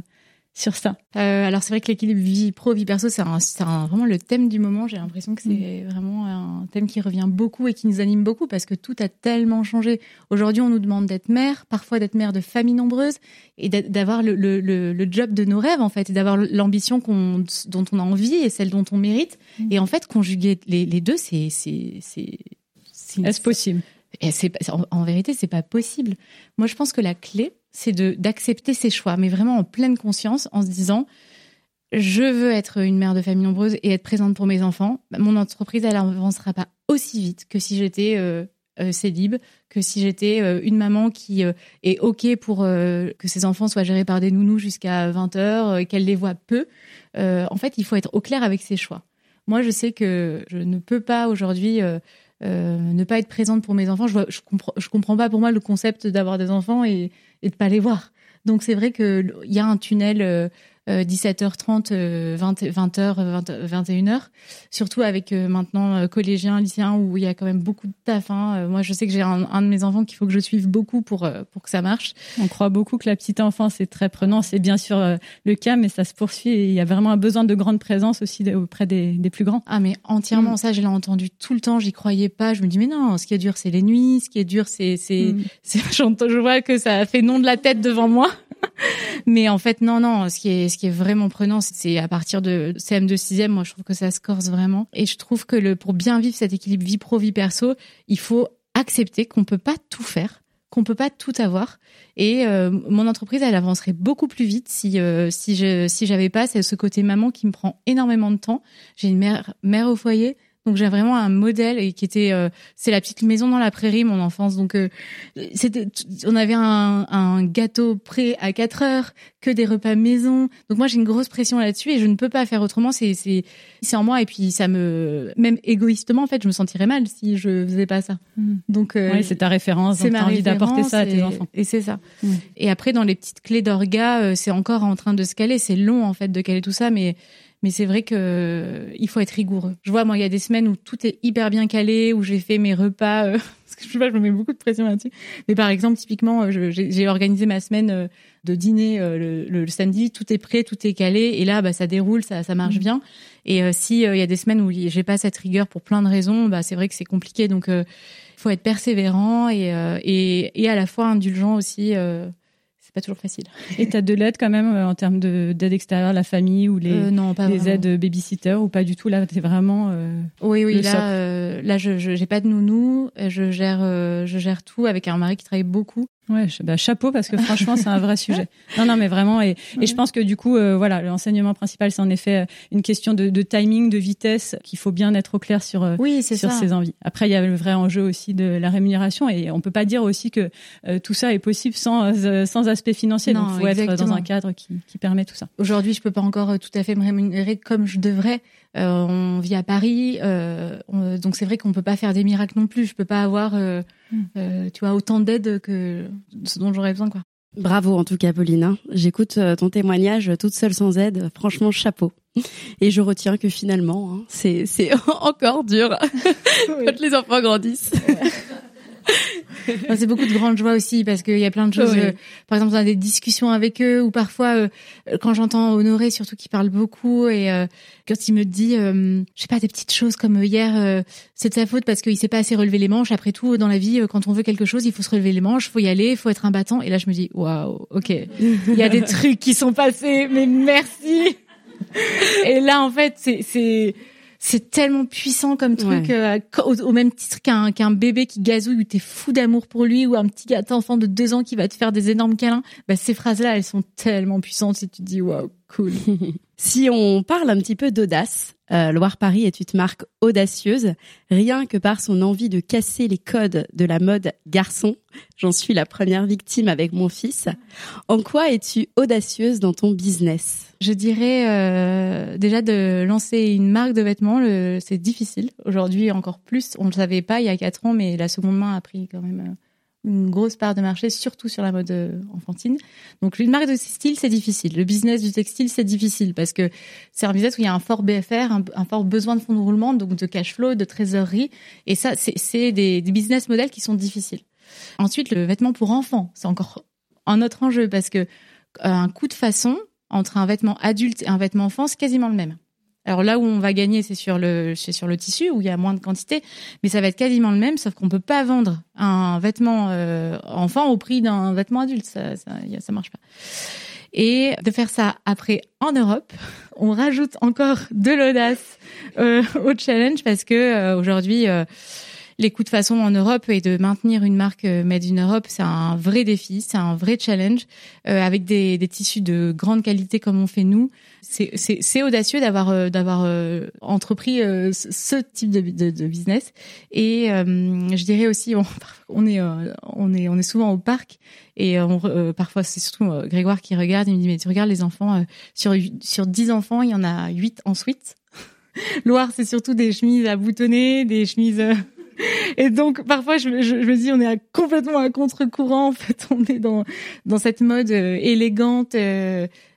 B: sur ça.
D: Euh, alors c'est vrai que l'équilibre vie pro vie perso c'est vraiment le thème du moment. J'ai l'impression que c'est vraiment un thème qui revient beaucoup et qui nous anime beaucoup parce que tout a tellement changé. Aujourd'hui on nous demande d'être mère, parfois d'être mère de famille nombreuse et d'avoir le, le, le, le job de nos rêves en fait et d'avoir l'ambition dont on a envie et celle dont on mérite. Et en fait conjuguer les, les deux c'est c'est
B: Est-ce possible?
D: Et en, en vérité, c'est pas possible. Moi, je pense que la clé, c'est d'accepter ses choix, mais vraiment en pleine conscience, en se disant, je veux être une mère de famille nombreuse et être présente pour mes enfants. Bah, Mon entreprise, elle avancera pas aussi vite que si j'étais euh, euh, célib, que si j'étais euh, une maman qui euh, est ok pour que ses enfants soient gérés par des nounous jusqu'à 20 heures, euh, qu'elle les voit peu. En fait, il faut être au clair avec ses choix. Moi, je sais que je ne peux pas aujourd'hui euh, ne pas être présente pour mes enfants. Je, vois, je comprends, je comprends pas pour moi le concept d'avoir des enfants et, et de pas les voir. Donc c'est vrai que l- il y a un tunnel euh, 17h30, euh, 20, 20h, 20, 21h. Surtout avec euh, maintenant euh, collégiens, lycéens où il y a quand même beaucoup de taf. Hein. Euh, moi, je sais que j'ai un, un de mes enfants qu'il faut que je suive beaucoup pour pour que ça marche.
B: On croit beaucoup que la petite enfance est très prenant. C'est bien sûr le cas, mais ça se poursuit et il y a vraiment un besoin de grande présence aussi auprès des, des plus grands.
D: Ah mais entièrement
B: Mm.
D: ça, je l'ai entendu tout le temps. J'y croyais pas. Je me dis mais non, ce qui est dur c'est les nuits. Ce qui est dur c'est c'est
B: Mm.
D: J'entends- je vois que ça fait nom de la tête devant moi. Mais en fait, non, non, ce qui est, ce qui est vraiment prenant, c'est à partir de CM2 6e, moi, je trouve que ça se corse vraiment. Et je trouve que pour bien vivre cet équilibre vie pro, vie perso, il faut accepter qu'on peut pas tout faire, qu'on peut pas tout avoir. Et euh, mon entreprise, elle avancerait beaucoup plus vite si, euh, si je, si pas ce côté maman qui me prend énormément de temps. J'ai une mère, mère au foyer, Donc j'ai vraiment un modèle et qui était, euh, c'est la petite maison dans la prairie, mon enfance. Donc c'était, on avait un, un, gâteau prêt à 4 heures, que des repas maison. Donc moi j'ai une grosse pression là-dessus et je ne peux pas faire autrement. C'est c'est c'est en moi et puis ça me, même égoïstement en fait, je me sentirais mal si je faisais pas ça.
B: Mm. Donc euh, c'est ta référence. C'est ma envie d'apporter ça à tes enfants.
D: Et c'est ça. Et après dans les petites clés d'orga, c'est encore en train de se caler. C'est long en fait de caler tout ça, mais mais c'est vrai que euh, il faut être rigoureux. Je vois, moi, il y a des semaines où tout est hyper bien calé, où j'ai fait mes repas. Euh, que je sais pas, je me mets beaucoup de pression là-dessus. Mais par exemple, typiquement, euh, j'ai organisé ma semaine de dîner le, samedi, tout est prêt, tout est calé, et là, bah, ça déroule, ça, ça marche mmh. bien. Et si il y a des semaines où j'ai pas cette rigueur pour plein de raisons, bah, c'est vrai que c'est compliqué. Donc, il faut être persévérant et, et, et à la fois indulgent aussi pas toujours facile.
B: Et tu as de l'aide quand même euh, en termes d'aide extérieure, la famille ou les, euh,
D: non, pas
B: les aides babysitter ou pas du tout? Là, tu vraiment. Euh,
D: oui, oui, là, là je n'ai pas de nounou. Je gère, je gère tout avec un mari qui travaille beaucoup.
B: Ouais, bah, chapeau parce que franchement c'est un vrai sujet. Non, non, mais vraiment et, et je pense que du coup euh, voilà l'enseignement principal c'est en effet euh, une question de, de timing, de vitesse qu'il faut bien être au clair sur euh,
D: oui,
B: sur
D: ça.
B: ses envies. Après il y a le vrai enjeu aussi de la rémunération et on peut pas dire aussi que tout ça est possible sans sans aspect financier.
D: Non,
B: Donc il faut être dans un cadre qui, qui permet tout ça.
D: Aujourd'hui je peux pas encore tout à fait me rémunérer comme je devrais. on vit à Paris, donc c'est vrai qu'on peut pas faire des miracles non plus. Je peux pas avoir euh, tu vois, autant d'aide que ce dont j'aurais besoin, quoi.
A: Bravo en tout cas, Pauline. Hein. J'écoute euh, ton témoignage toute seule sans aide. Franchement, chapeau. Et je retiens que finalement, hein, c'est encore dur quand les enfants grandissent.
D: C'est beaucoup de grande joie aussi parce qu'il y a plein de choses. Euh, par exemple, on a des discussions avec eux ou parfois euh, quand j'entends Honoré surtout qui parle beaucoup et euh, quand il me dit, je sais pas, des petites choses comme hier, c'est de sa faute parce qu'il s'est pas assez relevé les manches. Après tout, dans la vie, quand on veut quelque chose, il faut se relever les manches, faut y aller, faut être un battant. Et là, je me dis, waouh, ok, il y a des trucs qui sont passés, mais merci. Et là, en fait, c'est c'est tellement puissant comme truc euh, au, même titre qu'un qu'un bébé qui gazouille où t'es fou d'amour pour lui ou un petit enfant de deux ans qui va te faire des énormes câlins. Bah ces phrases là elles sont tellement puissantes et tu te dis waouh cool
A: si on parle un petit peu d'audace euh, Loire-Paris est une marque audacieuse, rien que par son envie de casser les codes de la mode garçon. J'en suis la première victime avec mon fils. En quoi es-tu audacieuse dans ton business?
D: Je dirais euh, déjà de lancer une marque de vêtements, c'est difficile. Aujourd'hui encore plus, on ne le savait pas il y a quatre ans, mais la seconde main a pris quand même... Une grosse part de marché, surtout sur la mode euh, enfantine. Donc une marque de textile, c'est difficile. Le business du textile, c'est difficile parce que c'est un business où il y a un fort BFR, un, fort besoin de fonds de roulement, donc de cash flow, de trésorerie. Et ça, c'est des, business models qui sont difficiles. Ensuite, le vêtement pour enfants, c'est encore un autre enjeu parce que euh, un coût de façon entre un vêtement adulte et un vêtement enfant, c'est quasiment le même. Alors là où on va gagner, c'est sur le c'est sur le tissu où il y a moins de quantité, mais ça va être quasiment le même, sauf qu'on peut pas vendre un vêtement euh, enfant au prix d'un vêtement adulte, ça ça, ça marche pas. Et de faire ça après en Europe, on rajoute encore de l'audace euh, au challenge parce que euh, aujourd'hui les coups de façon en Europe et de maintenir une marque made in Europe, c'est un vrai défi, c'est un vrai challenge avec des, des tissus de grande qualité comme on fait nous. C'est audacieux d'avoir euh, d'avoir euh, entrepris euh, ce type de, de, de business. Et je dirais aussi on, on est on est on est souvent au parc et on, parfois c'est surtout Grégoire qui regarde il me dit mais tu regardes les enfants sur sur 10 enfants il y en a 8 en suite Loire c'est surtout des chemises à boutonner des chemises et donc parfois je, je, me dis on est complètement à contre-courant en fait. On est dans dans cette mode élégante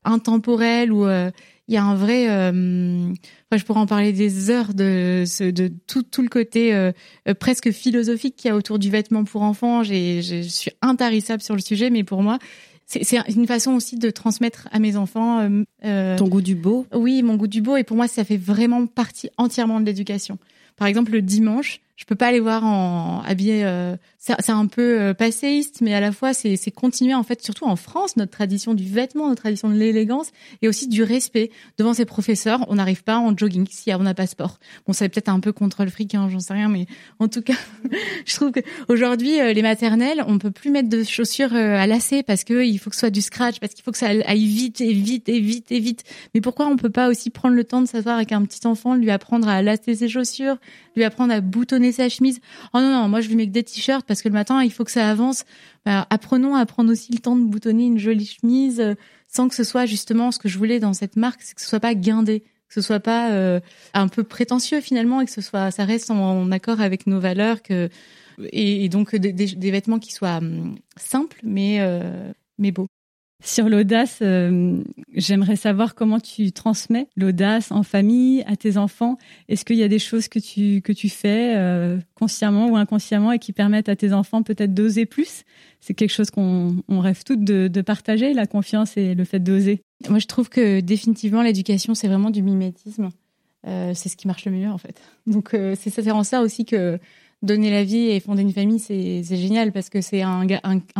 D: intemporel où euh, il y a un vrai euh, je pourrais en parler des heures de de tout tout le côté euh, presque philosophique qu'il y a autour du vêtement pour enfants. J'ai je suis intarissable sur le sujet mais pour moi c'est une façon aussi de transmettre à mes enfants
A: ton goût du beau.
D: Oui mon goût du beau. Et pour moi ça fait vraiment partie entièrement de l'éducation. Par exemple le dimanche je peux pas les voir en habillés. Euh, c'est un peu euh, passéiste, mais à la fois c'est continuer en fait, surtout en France, notre tradition du vêtement, notre tradition de l'élégance et aussi du respect devant ses professeurs. On n'arrive pas en jogging si on n'a pas sport. Bon, ça peut-être un peu contre le fric, hein, j'en sais rien, mais en tout cas, je trouve que aujourd'hui euh, les maternelles, on peut plus mettre de chaussures à lacets parce que il faut que ce soit du scratch, parce qu'il faut que ça aille vite et vite et vite et vite. Mais pourquoi on peut pas aussi prendre le temps de s'asseoir avec un petit enfant, lui apprendre à lacer ses chaussures, lui apprendre à boutonner sa chemise. Oh non, non, moi je lui mets que des t-shirts parce que le matin, il faut que ça avance. Bah, apprenons à prendre aussi le temps de boutonner une jolie chemise euh, sans que ce soit justement ce que je voulais dans cette marque, c'est que ce soit pas guindé, que ce soit pas euh, un peu prétentieux finalement et que ce soit, ça reste en, accord avec nos valeurs que et, donc des, vêtements qui soient hum, simples mais euh, mais beaux.
B: Sur l'audace, euh, j'aimerais savoir comment tu transmets l'audace en famille à tes enfants. Est-ce qu'il y a des choses que tu que tu fais euh, consciemment ou inconsciemment et qui permettent à tes enfants peut-être d'oser plus? C'est quelque chose qu'on on rêve toutes de, partager, la confiance et le fait d'oser.
D: Moi, je trouve que définitivement l'éducation, c'est vraiment du mimétisme. Euh, c'est ce qui marche le mieux en fait. Donc c'est ça, en ça aussi que donner la vie et fonder une famille, c'est génial parce que c'est un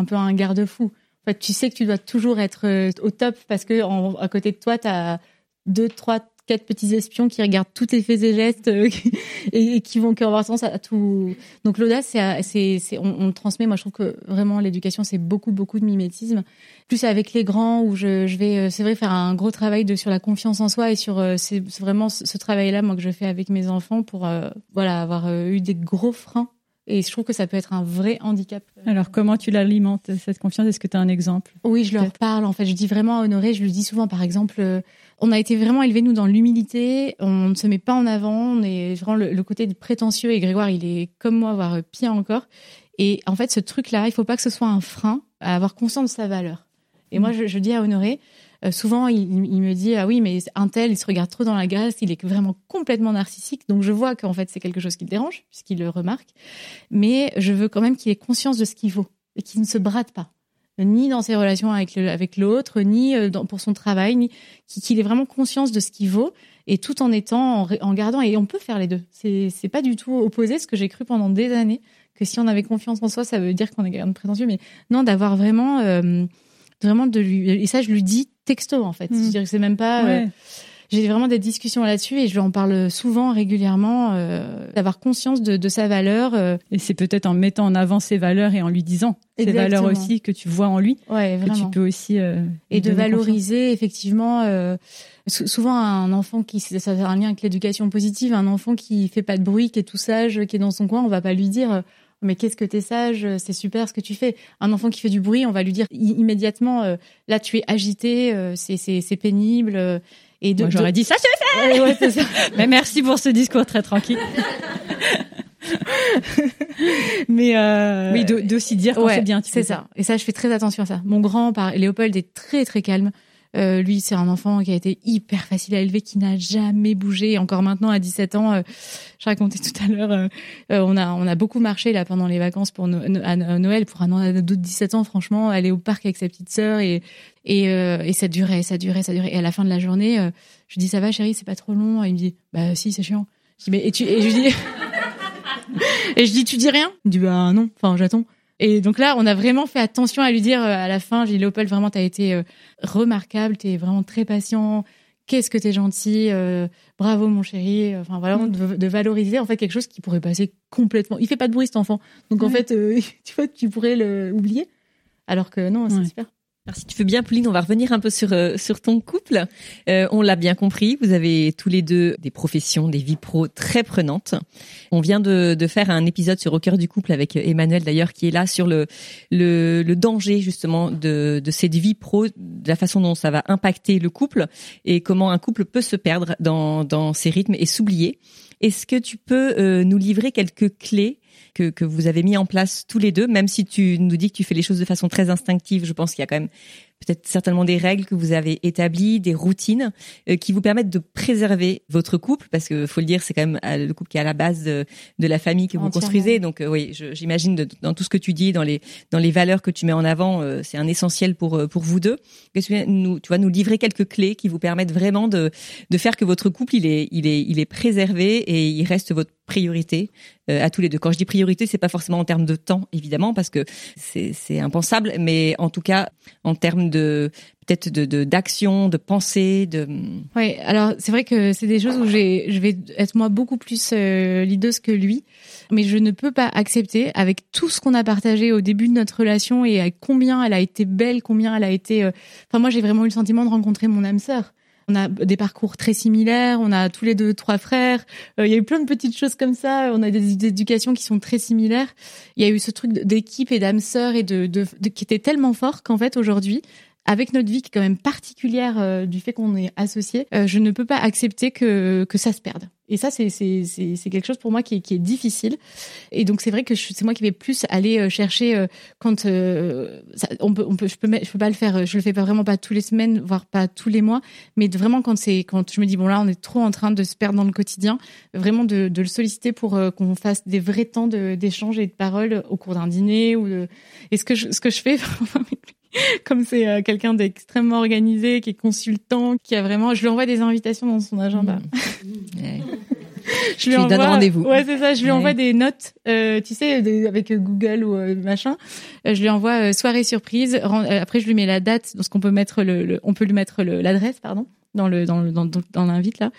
D: peu un garde-fou tu sais que tu dois toujours être euh, au top parce que à côté de toi, tu as deux, trois, quatre petits espions qui regardent tous tes faits et gestes euh, et, qui vont avoir sens à tout. Donc l'audace, c'est, c'est, on, on, transmet. Moi, je trouve que vraiment l'éducation, c'est beaucoup, beaucoup de mimétisme. Plus avec les grands, où je, je vais, euh, c'est vrai, faire un gros travail sur la confiance en soi et sur, c'est vraiment ce travail-là, moi, que je fais avec mes enfants pour, voilà, avoir eu des gros freins et je trouve que ça peut être un vrai handicap.
B: Alors, comment tu l'alimentes, cette confiance? Est-ce que tu as un exemple?
D: Oui, je leur parle. En fait, je dis vraiment à Honoré, je lui dis souvent, par exemple, euh, on a été vraiment élevés, nous, dans l'humilité. On ne se met pas en avant. On est vraiment le, côté prétentieux. Et Grégoire, il est comme moi, voire pire encore. Et en fait, ce truc-là, il faut pas que ce soit un frein à avoir conscience de sa valeur. Et moi, je, je dis à Honoré, euh, souvent, il, me dit ah oui, mais un tel, il se regarde trop dans la glace, il est vraiment complètement narcissique. Donc je vois qu'en fait c'est quelque chose qui le dérange puisqu'il le remarque. Mais je veux quand même qu'il ait conscience de ce qu'il vaut et qu'il ne se brade pas ni dans ses relations avec avec l'autre, ni euh, pour son travail, ni qu'il ait vraiment conscience de ce qu'il vaut et tout en étant en, gardant et on peut faire les deux. C'est c'est pas du tout opposé ce que j'ai cru pendant des années que si on avait confiance en soi, ça veut dire qu'on est quelqu'un de prétentieux, mais non d'avoir vraiment euh, vraiment de lui et ça je lui dis texto en fait. Mmh. C'est même pas. Euh, j'ai vraiment des discussions là-dessus et je en parle souvent, régulièrement, euh, d'avoir conscience de, de, sa valeur. Euh.
B: Et c'est peut-être en mettant en avant ses valeurs et en lui disant ses valeurs aussi que tu vois en lui,
D: ouais,
B: que tu peux aussi
D: et de valoriser effectivement. souvent un enfant qui ça a un lien avec l'éducation positive, un enfant qui fait pas de bruit, qui est tout sage, qui est dans son coin, on va pas lui dire mais qu'est-ce que t'es sage, c'est super ce que tu fais. Un enfant qui fait du bruit, on va lui dire immédiatement, euh, là tu es agité, euh, c'est c'est pénible. Euh,
B: et de, Moi j'aurais dit ça je fais. Ouais, ça. mais merci pour ce discours très tranquille. mais euh...
D: oui, d'aussi dire quand c'est bien. C'est ça. Et ça, je fais très attention à ça. Mon grand, par Léopold, est très très calme. Euh, lui, c'est un enfant qui a été hyper facile à élever, qui n'a jamais bougé. Encore maintenant, à 17 ans, euh, je racontais tout à l'heure, euh, on a on a beaucoup marché là pendant les vacances pour à Noël pour un ado de 17 ans. Franchement, aller au parc avec sa petite sœur et et, ça durait, ça durait, ça durait. Et à la fin de la journée, je dis ça va, chérie, c'est pas trop long. Et il me dit bah si, c'est chiant. Je dis mais et tu et je dis et je dis tu dis rien? Il me dit bah non. Enfin j'attends. Et donc là, on a vraiment fait attention à lui dire euh, à la fin, j'ai dit Léopold, vraiment, t'as été euh, remarquable, t'es vraiment très patient. Qu'est-ce que t'es gentil, euh, bravo mon chéri. Enfin voilà, mm. de, valoriser en fait quelque chose qui pourrait passer complètement. Il fait pas de bruit cet enfant, donc en fait, tu vois, tu pourrais l'oublier. Alors que non, c'est super.
C: Alors si tu veux bien, Pauline, on va revenir un peu sur euh, sur ton couple. Euh, on l'a bien compris, vous avez tous les deux des professions, des vies pro très prenantes. On vient de, de faire un épisode sur au cœur du couple avec Emmanuel d'ailleurs, qui est là sur le le, le danger justement de de cette vie pro, de la façon dont ça va impacter le couple et comment un couple peut se perdre dans dans ses rythmes et s'oublier. Est-ce que tu peux euh, nous livrer quelques clés que, que vous avez mis en place tous les deux, même si tu nous dis que tu fais les choses de façon très instinctive, je pense qu'il y a quand même peut-être certainement des règles que vous avez établies, des routines euh, qui vous permettent de préserver votre couple, parce que faut le dire, c'est quand même euh, le couple qui est à la base de, de la famille que vous construisez. Donc euh, oui, j'imagine dans tout ce que tu dis, dans les dans les valeurs que tu mets en avant, c'est un essentiel pour pour vous deux. Que tu nous, tu vas nous livrer quelques clés qui vous permettent vraiment de de faire que votre couple il est il est il est préservé et il reste votre priorité euh, à tous les deux. Quand je dis priorité, c'est pas forcément en termes de temps, évidemment, parce que c'est c'est impensable, mais en tout cas en termes de peut-être de d'action, de, pensée, de.
D: Oui, alors c'est vrai que c'est des choses où j'ai je vais être moi beaucoup plus euh, que lui, mais je ne peux pas accepter avec tout ce qu'on a partagé au début de notre relation et à combien elle a été belle, combien elle a été. euh, Enfin moi j'ai vraiment eu le sentiment de rencontrer mon âme sœur. On a des parcours très similaires, on a tous les deux trois frères. Euh, Il y a eu plein de petites choses comme ça. On a des, éducations qui sont très similaires. Il y a eu ce truc d'équipe et d'âme sœur et de, de, de- qui était tellement fort qu'en fait aujourd'hui, avec notre vie qui est quand même particulière euh, du fait qu'on est associés, euh, je ne peux pas accepter que que ça se perde. Et ça, c'est quelque chose pour moi qui est qui est difficile. Et donc c'est vrai que c'est moi qui vais plus aller euh, chercher euh, quand euh, ça- on peut on peut je peux je peux pas le faire. euh, Je le fais pas vraiment pas tous les semaines, voire pas tous les mois, mais vraiment quand c'est quand je me dis bon là on est trop en train de se perdre dans le quotidien, vraiment de de le solliciter pour qu'on fasse des vrais temps d'échange et de parole au cours d'un dîner ou de et ce que je ce que je fais comme c'est euh, quelqu'un d'extrêmement organisé, qui est consultant, qui a vraiment, je lui envoie des invitations dans son agenda.
C: Ouais.
D: Je lui envoie,
C: rendez-vous.
D: Ouais, c'est ça. Je lui
C: Ouais.
D: envoie des notes, euh, tu sais, des- avec Google ou euh, machin. Euh, je lui envoie euh, soirée surprise. Euh, après, je lui mets la date, parce qu'on peut mettre le, le- on peut lui mettre le- l'adresse, pardon, dans le dans le dans, dans, l'invite là.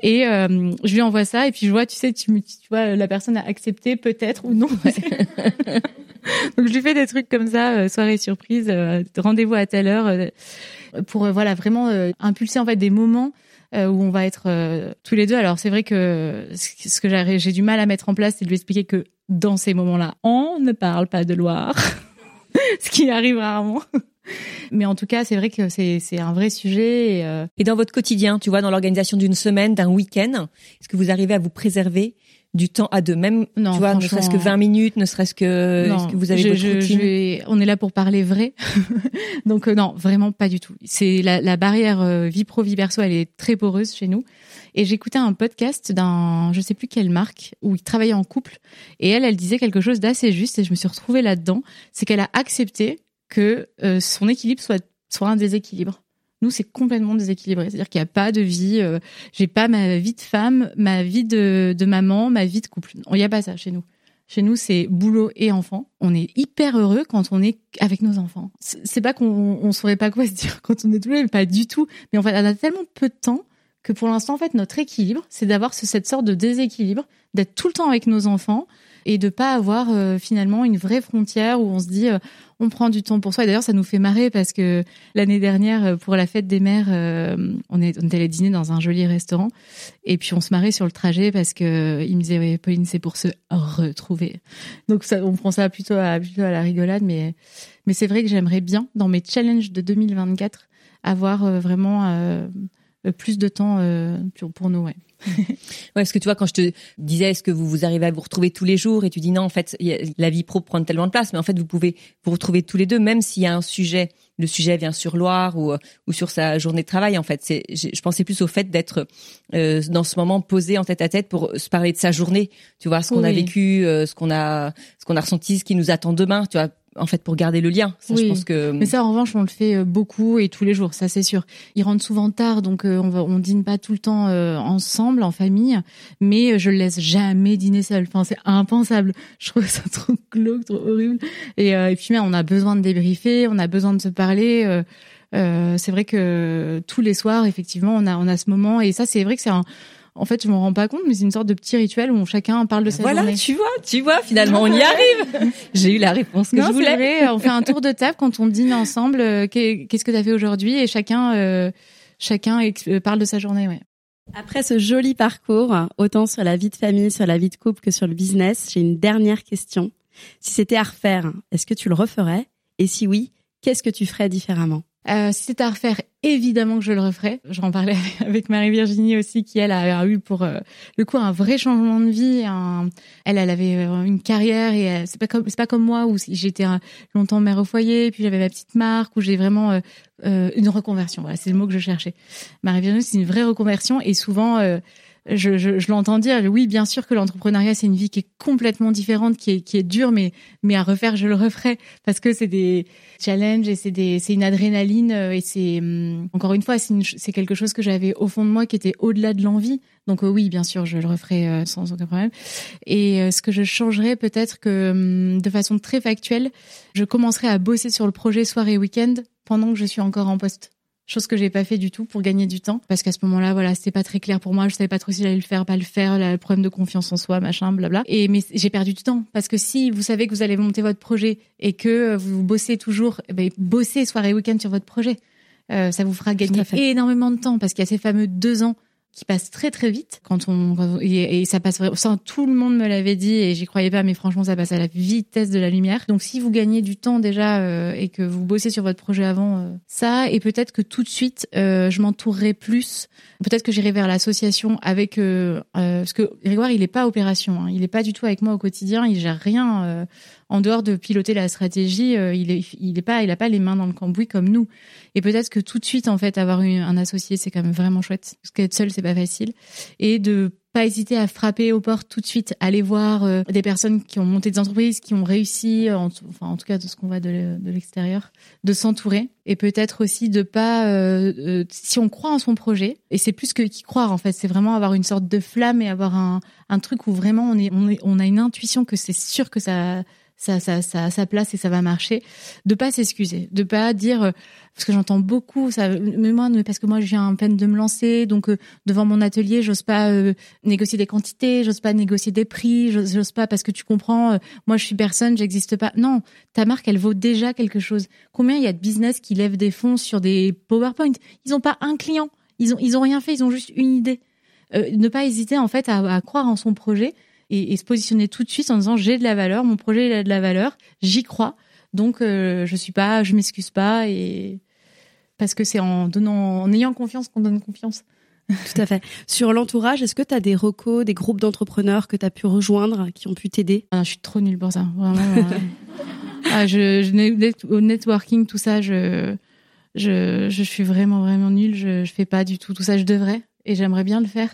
D: Et euh, je lui envoie ça, et puis je vois, tu sais, tu, me- tu vois, la personne a accepté peut-être ou non. Donc je lui fais des trucs comme ça, euh, soirée surprise, euh, rendez-vous à telle heure, euh, pour euh, voilà vraiment euh, impulser en fait des moments euh, où on va être euh, tous les deux. Alors c'est vrai que ce que j'ai j'ai du mal à mettre en place, c'est de lui expliquer que dans ces moments-là, on ne parle pas de Loire, ce qui arrive rarement. Mais en tout cas, c'est vrai que c'est c'est un vrai sujet. Et, euh,
C: Et dans votre quotidien, tu vois, dans l'organisation d'une semaine, d'un week-end, est-ce que vous arrivez à vous préserver du temps à deux, même
D: Non,
C: tu vois, ne serait-ce que 20 minutes, ne serait-ce que
D: non,
C: est-ce que vous avez
D: je-
C: votre
D: je-
C: routine?
D: je On est là pour parler vrai, donc euh, non, vraiment pas du tout. C'est la, la barrière euh, vie pro vie perso, elle est très poreuse chez nous. Et j'écoutais un podcast d'un, je sais plus quelle marque, où il travaillait en couple, et elle, elle disait quelque chose d'assez juste, et je me suis retrouvée là-dedans. C'est qu'elle a accepté que euh, son équilibre soit soit un déséquilibre. Nous, c'est complètement déséquilibré. C'est-à-dire qu'il n'y a pas de vie. euh, j'ai pas ma vie de femme, ma vie de, maman, ma vie de couple. Il n'y a pas ça chez nous. Chez nous, c'est boulot et enfant. On est hyper heureux quand on est avec nos enfants. C'est pas qu'on on saurait pas quoi se dire quand on est tous les pas du tout. Mais en fait, on a tellement peu de temps que pour l'instant, en fait, notre équilibre, c'est d'avoir ce- cette sorte de déséquilibre, d'être tout le temps avec nos enfants et de pas avoir euh, finalement une vraie frontière où on se dit euh, on prend du temps pour soi. Et d'ailleurs, ça nous fait marrer parce que l'année dernière, euh, pour la fête des mères, on est allé dîner dans un joli restaurant et puis on se marrait sur le trajet parce que il me disait oui, Pauline, c'est pour se retrouver. Donc on prend ça plutôt à plutôt à la rigolade, mais mais c'est vrai que j'aimerais bien dans mes challenges de 2024 avoir vraiment plus de temps pour nous. Ouais.
C: Ouais, parce que tu vois, quand je te disais, est-ce que vous vous arrivez à vous retrouver tous les jours, et tu dis non, en fait, a- la vie pro prend tellement de place, mais en fait, vous pouvez vous retrouver tous les deux, même s'il y a un sujet, le sujet vient sur Loire ou ou sur sa journée de travail. En fait, c'est, je pensais plus au fait d'être euh, dans ce moment posé en tête à tête pour se parler de sa journée. Tu vois, ce qu'on a vécu, euh, ce qu'on a, ce qu'on a ressenti, ce qui nous attend demain. Tu vois, en fait, pour garder le lien. Ça, je
D: Oui.
C: pense que.
D: Mais ça, en revanche, on le fait euh, beaucoup et tous les jours, ça c'est sûr. Ils rentrent souvent tard, donc euh, on va, on dîne pas tout le temps euh, ensemble en famille, mais euh, je le laisse jamais dîner seul. Enfin, c'est impensable. Je trouve ça trop glauque, trop horrible. Et, euh, et puis, mais on a besoin de débriefer, on a besoin de se parler. euh, euh, c'est vrai que tous les soirs, effectivement, on a, on a ce moment. Et ça, c'est vrai que c'est un. En fait, je m'en rends pas compte, mais c'est une sorte de petit rituel où chacun parle de sa
C: voilà,
D: journée.
C: tu vois, tu vois, finalement, on y arrive. J'ai eu la réponse que
D: Non,
C: je voulais.
D: vrai. On fait un tour de table quand on dîne ensemble. euh, qu'est- Qu'est-ce que tu as fait aujourd'hui Et chacun, euh, chacun euh, parle de sa journée. Ouais.
A: Après ce joli parcours, autant sur la vie de famille, sur la vie de couple que sur le business, j'ai une dernière question. Si c'était à refaire, est-ce que tu le referais? Et si oui, qu'est-ce que tu ferais différemment?
D: Euh, si c'était à refaire, évidemment que je le referais. J'en parlais avec Marie-Virginie aussi, qui elle a eu pour euh, le coup un vrai changement de vie. Un... Elle, elle avait euh, une carrière et euh, c'est pas comme c'est pas comme moi où j'étais euh, longtemps mère au foyer, puis j'avais ma petite marque où j'ai vraiment euh, une reconversion. Voilà, c'est le mot que je cherchais. Marie-Virginie, c'est une vraie reconversion et souvent. Je, je, je l'entends dire. Oui, bien sûr que l'entrepreneuriat c'est une vie qui est complètement différente, qui est qui est dure, mais mais à refaire, je le referai parce que c'est des challenges et c'est des c'est une adrénaline euh, et c'est hum, encore une fois c'est c'est quelque chose que j'avais au fond de moi qui était au-delà de l'envie. Donc euh, oui, bien sûr, je le referai euh, sans aucun problème. Et ce que je changerais peut-être que hum, de façon très factuelle, je commencerai à bosser sur le projet soirée week-end pendant que je suis encore en poste chose que j'ai pas fait du tout pour gagner du temps parce qu'à ce moment-là voilà c'était pas très clair pour moi. Je savais pas trop si j'allais le faire pas le faire le problème de confiance en soi machin blabla. Et mais j'ai perdu du temps. Parce que si vous savez que vous allez monter votre projet et que vous bossez toujours eh ben bossez soirée week-end sur votre projet. Euh, ça vous fera gagner énormément de temps parce qu'il y a ces fameux deux ans qui passe très très vite quand on et, ça passe ça tout le monde me l'avait dit et j'y croyais pas mais franchement ça passe à la vitesse de la lumière. Donc si vous gagnez du temps déjà euh, et que vous bossez sur votre projet avant euh, ça et peut-être que tout de suite euh, je m'entourerai plus peut-être que j'irai vers l'association avec parce que Grégoire il est pas opération hein, il est pas du tout avec moi au quotidien il gère rien en dehors de piloter la stratégie, euh, il est, pas, il a pas les mains dans le cambouis comme nous. Et peut-être que tout de suite, en fait, avoir un associé, c'est quand même vraiment chouette. Parce qu'être seul, c'est pas facile. Et de pas hésiter à frapper aux portes tout de suite, aller voir euh, des personnes qui ont monté des entreprises, qui ont réussi, en, enfin en tout cas de ce qu'on voit de, l'extérieur, de s'entourer et peut-être aussi de pas, euh, si on croit en son projet, et c'est plus que qu'y croire en fait, c'est vraiment avoir une sorte de flamme et avoir un, un truc où vraiment on est, on est, on a une intuition que c'est sûr que ça ça, ça, ça a sa place et ça va marcher. De pas s'excuser, de pas dire euh, parce que j'entends beaucoup ça. Mais moi, parce que moi, je viens peine de me lancer, donc euh, devant mon atelier, j'ose pas euh, négocier des quantités, j'ose pas négocier des prix, j'ose pas parce que tu comprends. moi, je suis personne, j'existe pas. Non, ta marque, elle vaut déjà quelque chose. Combien il y a de business qui lèvent des fonds sur des PowerPoint? Ils ont pas un client, ils ont ils ont rien fait, ils ont juste une idée. ne pas hésiter en fait à croire en son projet et, se positionner tout de suite en disant j'ai de la valeur, mon projet il a de la valeur, j'y crois, donc euh, je suis pas, je m'excuse pas et parce que c'est en donnant, en ayant confiance qu'on donne confiance.
A: Tout à fait. Sur l'entourage, est-ce que tu as des recos, des groupes d'entrepreneurs que tu as pu rejoindre, qui ont pu t'aider?
D: Ah, Je suis trop nulle pour ça, vraiment. ah, je, je, au networking, tout ça, je, je, je suis vraiment, vraiment nulle. Je, je fais pas du tout tout ça. Je devrais et j'aimerais bien le faire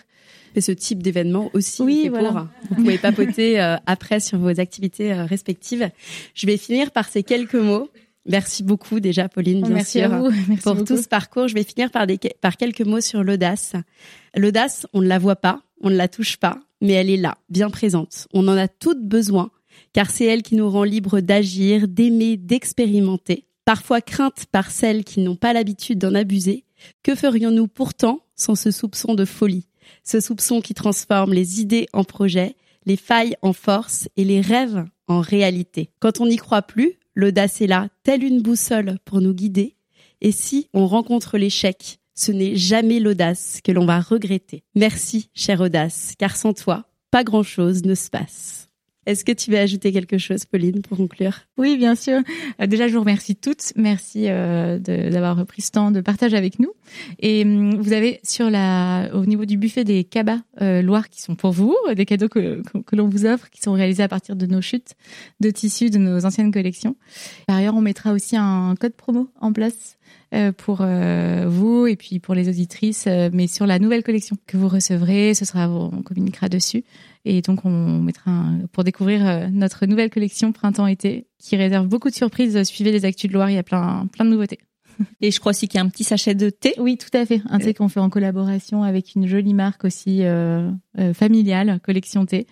A: et ce type d'événement aussi. Oui, voilà. vous pouvez papoter euh, après sur vos activités euh, respectives. Je vais finir par ces quelques mots. Merci beaucoup déjà, Pauline, bien
D: Merci
A: sûr,
D: à vous. Merci
A: pour tout ce parcours. Je vais finir par, des, par quelques mots sur l'audace. L'audace, on ne la voit pas, on ne la touche pas, mais elle est là, bien présente. On en a toutes besoin, car c'est elle qui nous rend libres d'agir, d'aimer, d'expérimenter. Parfois crainte par celles qui n'ont pas l'habitude d'en abuser. Que ferions-nous pourtant sans ce soupçon de folie? Ce soupçon qui transforme les idées en projets, les failles en force et les rêves en réalité. Quand on n'y croit plus, l'audace est là, telle une boussole pour nous guider. Et si on rencontre l'échec, ce n'est jamais l'audace que l'on va regretter. Merci, chère audace, car sans toi, pas grand-chose ne se passe. Est-ce que tu veux ajouter quelque chose, Pauline, pour conclure?
D: Oui, bien sûr. Euh, déjà, je vous remercie toutes. Merci euh, d'avoir repris ce temps de partage avec nous. Et hum, vous avez sur la, au niveau du buffet des cabas euh, Loire qui sont pour vous, des cadeaux que, que, l'on vous offre, qui sont réalisés à partir de nos chutes de tissus de nos anciennes collections. Par ailleurs, on mettra aussi un code promo en place pour vous et puis pour les auditrices, mais sur la nouvelle collection que vous recevrez, ce sera on communiquera dessus. Et donc, on mettra pour découvrir euh, notre nouvelle collection printemps-été qui réserve beaucoup de surprises. Suivez les actus de Loire, il y a plein, plein de nouveautés.
C: Et je crois aussi qu'il y a un petit sachet de thé.
D: Oui, tout à fait. Un thé qu'on fait en collaboration avec une jolie marque aussi euh, euh, familiale, Collection Thé.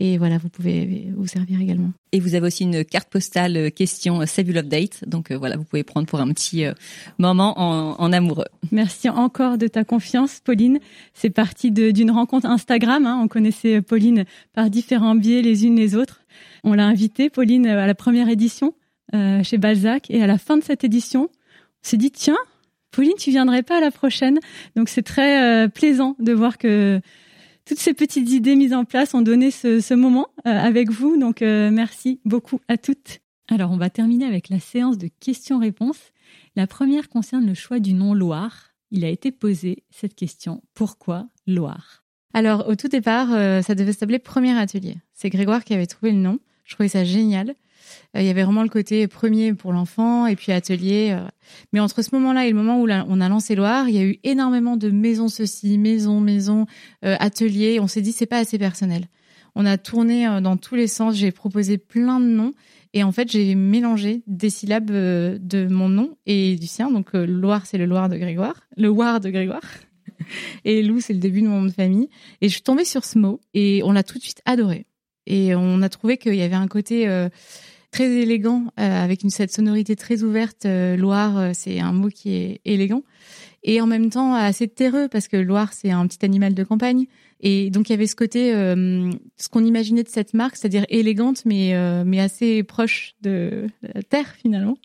D: Et voilà, vous pouvez vous servir également.
C: Et vous avez aussi une carte postale euh, question Save Update. Donc euh, voilà, vous pouvez prendre pour un petit euh, moment en, amoureux.
B: Merci encore de ta confiance, Pauline. C'est parti d'une rencontre Instagram. Hein. On connaissait Pauline par différents biais les unes les autres. On l'a invitée, Pauline, à la première édition chez Balzac. Et à la fin de cette édition, on s'est dit, tiens, Pauline, tu viendrais pas à la prochaine. Donc c'est très plaisant de voir que toutes ces petites idées mises en place ont donné ce, moment euh, avec vous. Donc, euh, merci beaucoup à toutes. Alors, on va terminer avec la séance de questions-réponses. La première concerne le choix du nom Loire. Il a été posé cette question. Pourquoi Loire?
D: Alors, au tout départ, euh, ça devait s'appeler Premier Atelier. C'est Grégoire qui avait trouvé le nom. Je trouvais ça génial. Il y avait vraiment le côté premier pour l'enfant et puis atelier. Mais entre ce moment-là et le moment où on a lancé Loire, il y a eu énormément de maisons ceci, maisons, maisons, ateliers. On s'est dit c'est pas assez personnel. On a tourné dans tous les sens. J'ai proposé plein de noms et en fait, j'ai mélangé des syllabes euh, de mon nom et du sien. Donc, euh, Loire, c'est le Loire de Grégoire. Le Loire de Grégoire. Et Lou, c'est le début de mon nom de famille. Et je suis tombée sur ce mot et on l'a tout de suite adoré. Et on a trouvé qu'il y avait un côté euh, très élégant avec une cette sonorité très ouverte. Loire, c'est un mot qui est élégant et en même temps assez terreux parce que Loire, c'est un petit animal de campagne. Et donc il y avait ce côté, euh, ce qu'on imaginait de cette marque, c'est-à-dire élégante mais euh, mais assez proche de la terre finalement.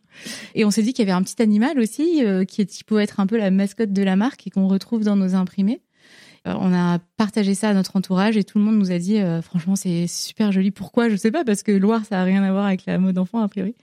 D: Et on s'est dit qu'il y avait un petit animal aussi euh, qui, qui pouvait être un peu la mascotte de la marque et qu'on retrouve dans nos imprimés. On a partagé ça à notre entourage et tout le monde nous a dit franchement c'est super joli. Pourquoi? Je sais pas parce que Loire ça a rien à voir avec la mode enfant a priori.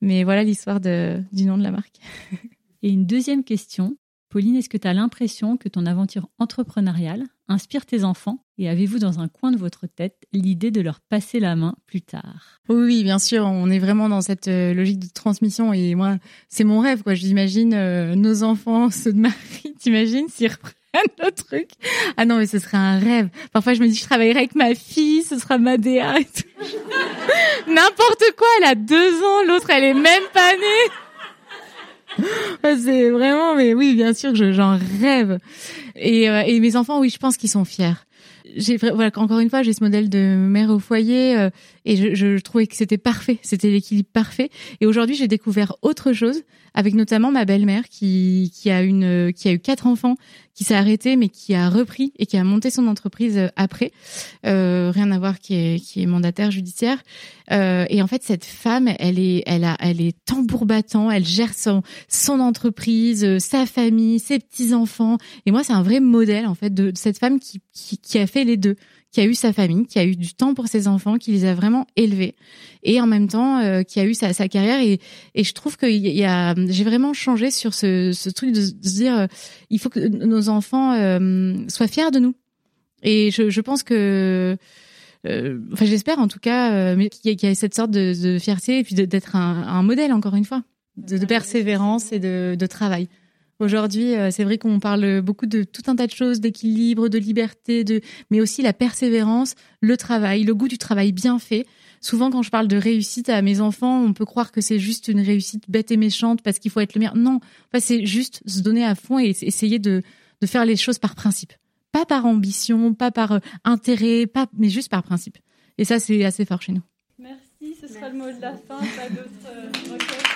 D: Mais voilà l'histoire de, du nom de la marque.
B: Et une deuxième question, Pauline, est-ce que tu as l'impression que ton aventure entrepreneuriale inspire tes enfants? Et avez-vous dans un coin de votre tête l'idée de leur passer la main plus tard?
D: Oui, bien sûr, on est vraiment dans cette euh, logique de transmission et moi, c'est mon rêve quoi. J'imagine euh, nos enfants, ceux de Marie, t'imagines s'ils reprennent truc Ah non, mais ce serait un rêve. Parfois, je me dis, je travaillerai avec ma fille, ce sera ma DA et tout. N'importe quoi, elle a deux ans, l'autre, elle est même pas née. c'est vraiment, mais oui, bien sûr j'en rêve. Et, euh, et mes enfants, oui, je pense qu'ils sont fiers. Voilà, encore une fois, j'ai ce modèle de mère au foyer euh, et je, je, trouvais que c'était parfait, c'était l'équilibre parfait. Et aujourd'hui, j'ai découvert autre chose avec notamment ma belle-mère qui qui a une qui a eu quatre enfants, qui s'est arrêtée mais qui a repris et qui a monté son entreprise euh, après. Euh, rien à voir qui est qui est mandataire judiciaire. Euh, et en fait, cette femme, elle est elle a elle est tambour battant, elle gère son son entreprise, euh, sa famille, ses petits enfants. Et moi, c'est un vrai modèle en fait de, de cette femme qui, qui qui a fait les deux qui a eu sa famille, qui a eu du temps pour ses enfants, qui les a vraiment élevés, et en même temps euh, qui a eu sa, sa carrière. Et, et je trouve que y a, j'ai vraiment changé sur ce, ce truc de, se dire, euh, il faut que nos enfants euh, soient fiers de nous. Et je, je pense que enfin j'espère en tout cas qu'il y, a cette sorte de, de fierté et puis d'être un, un, modèle encore une fois de, de persévérance et de, de travail. Aujourd'hui, euh, c'est vrai qu'on parle beaucoup de tout un tas de choses, d'équilibre, de liberté, de, mais aussi la persévérance, le travail, le goût du travail bien fait. Souvent, quand je parle de réussite à mes enfants, on peut croire que c'est juste une réussite bête et méchante parce qu'il faut être le meilleur. Non, enfin, c'est juste se donner à fond et essayer de, de faire les choses par principe. Pas par ambition, pas par euh, intérêt, pas, mais juste par principe. Et ça, c'est assez fort chez nous.
B: Merci, ce sera le mot de la fin. Pas d'autres euh,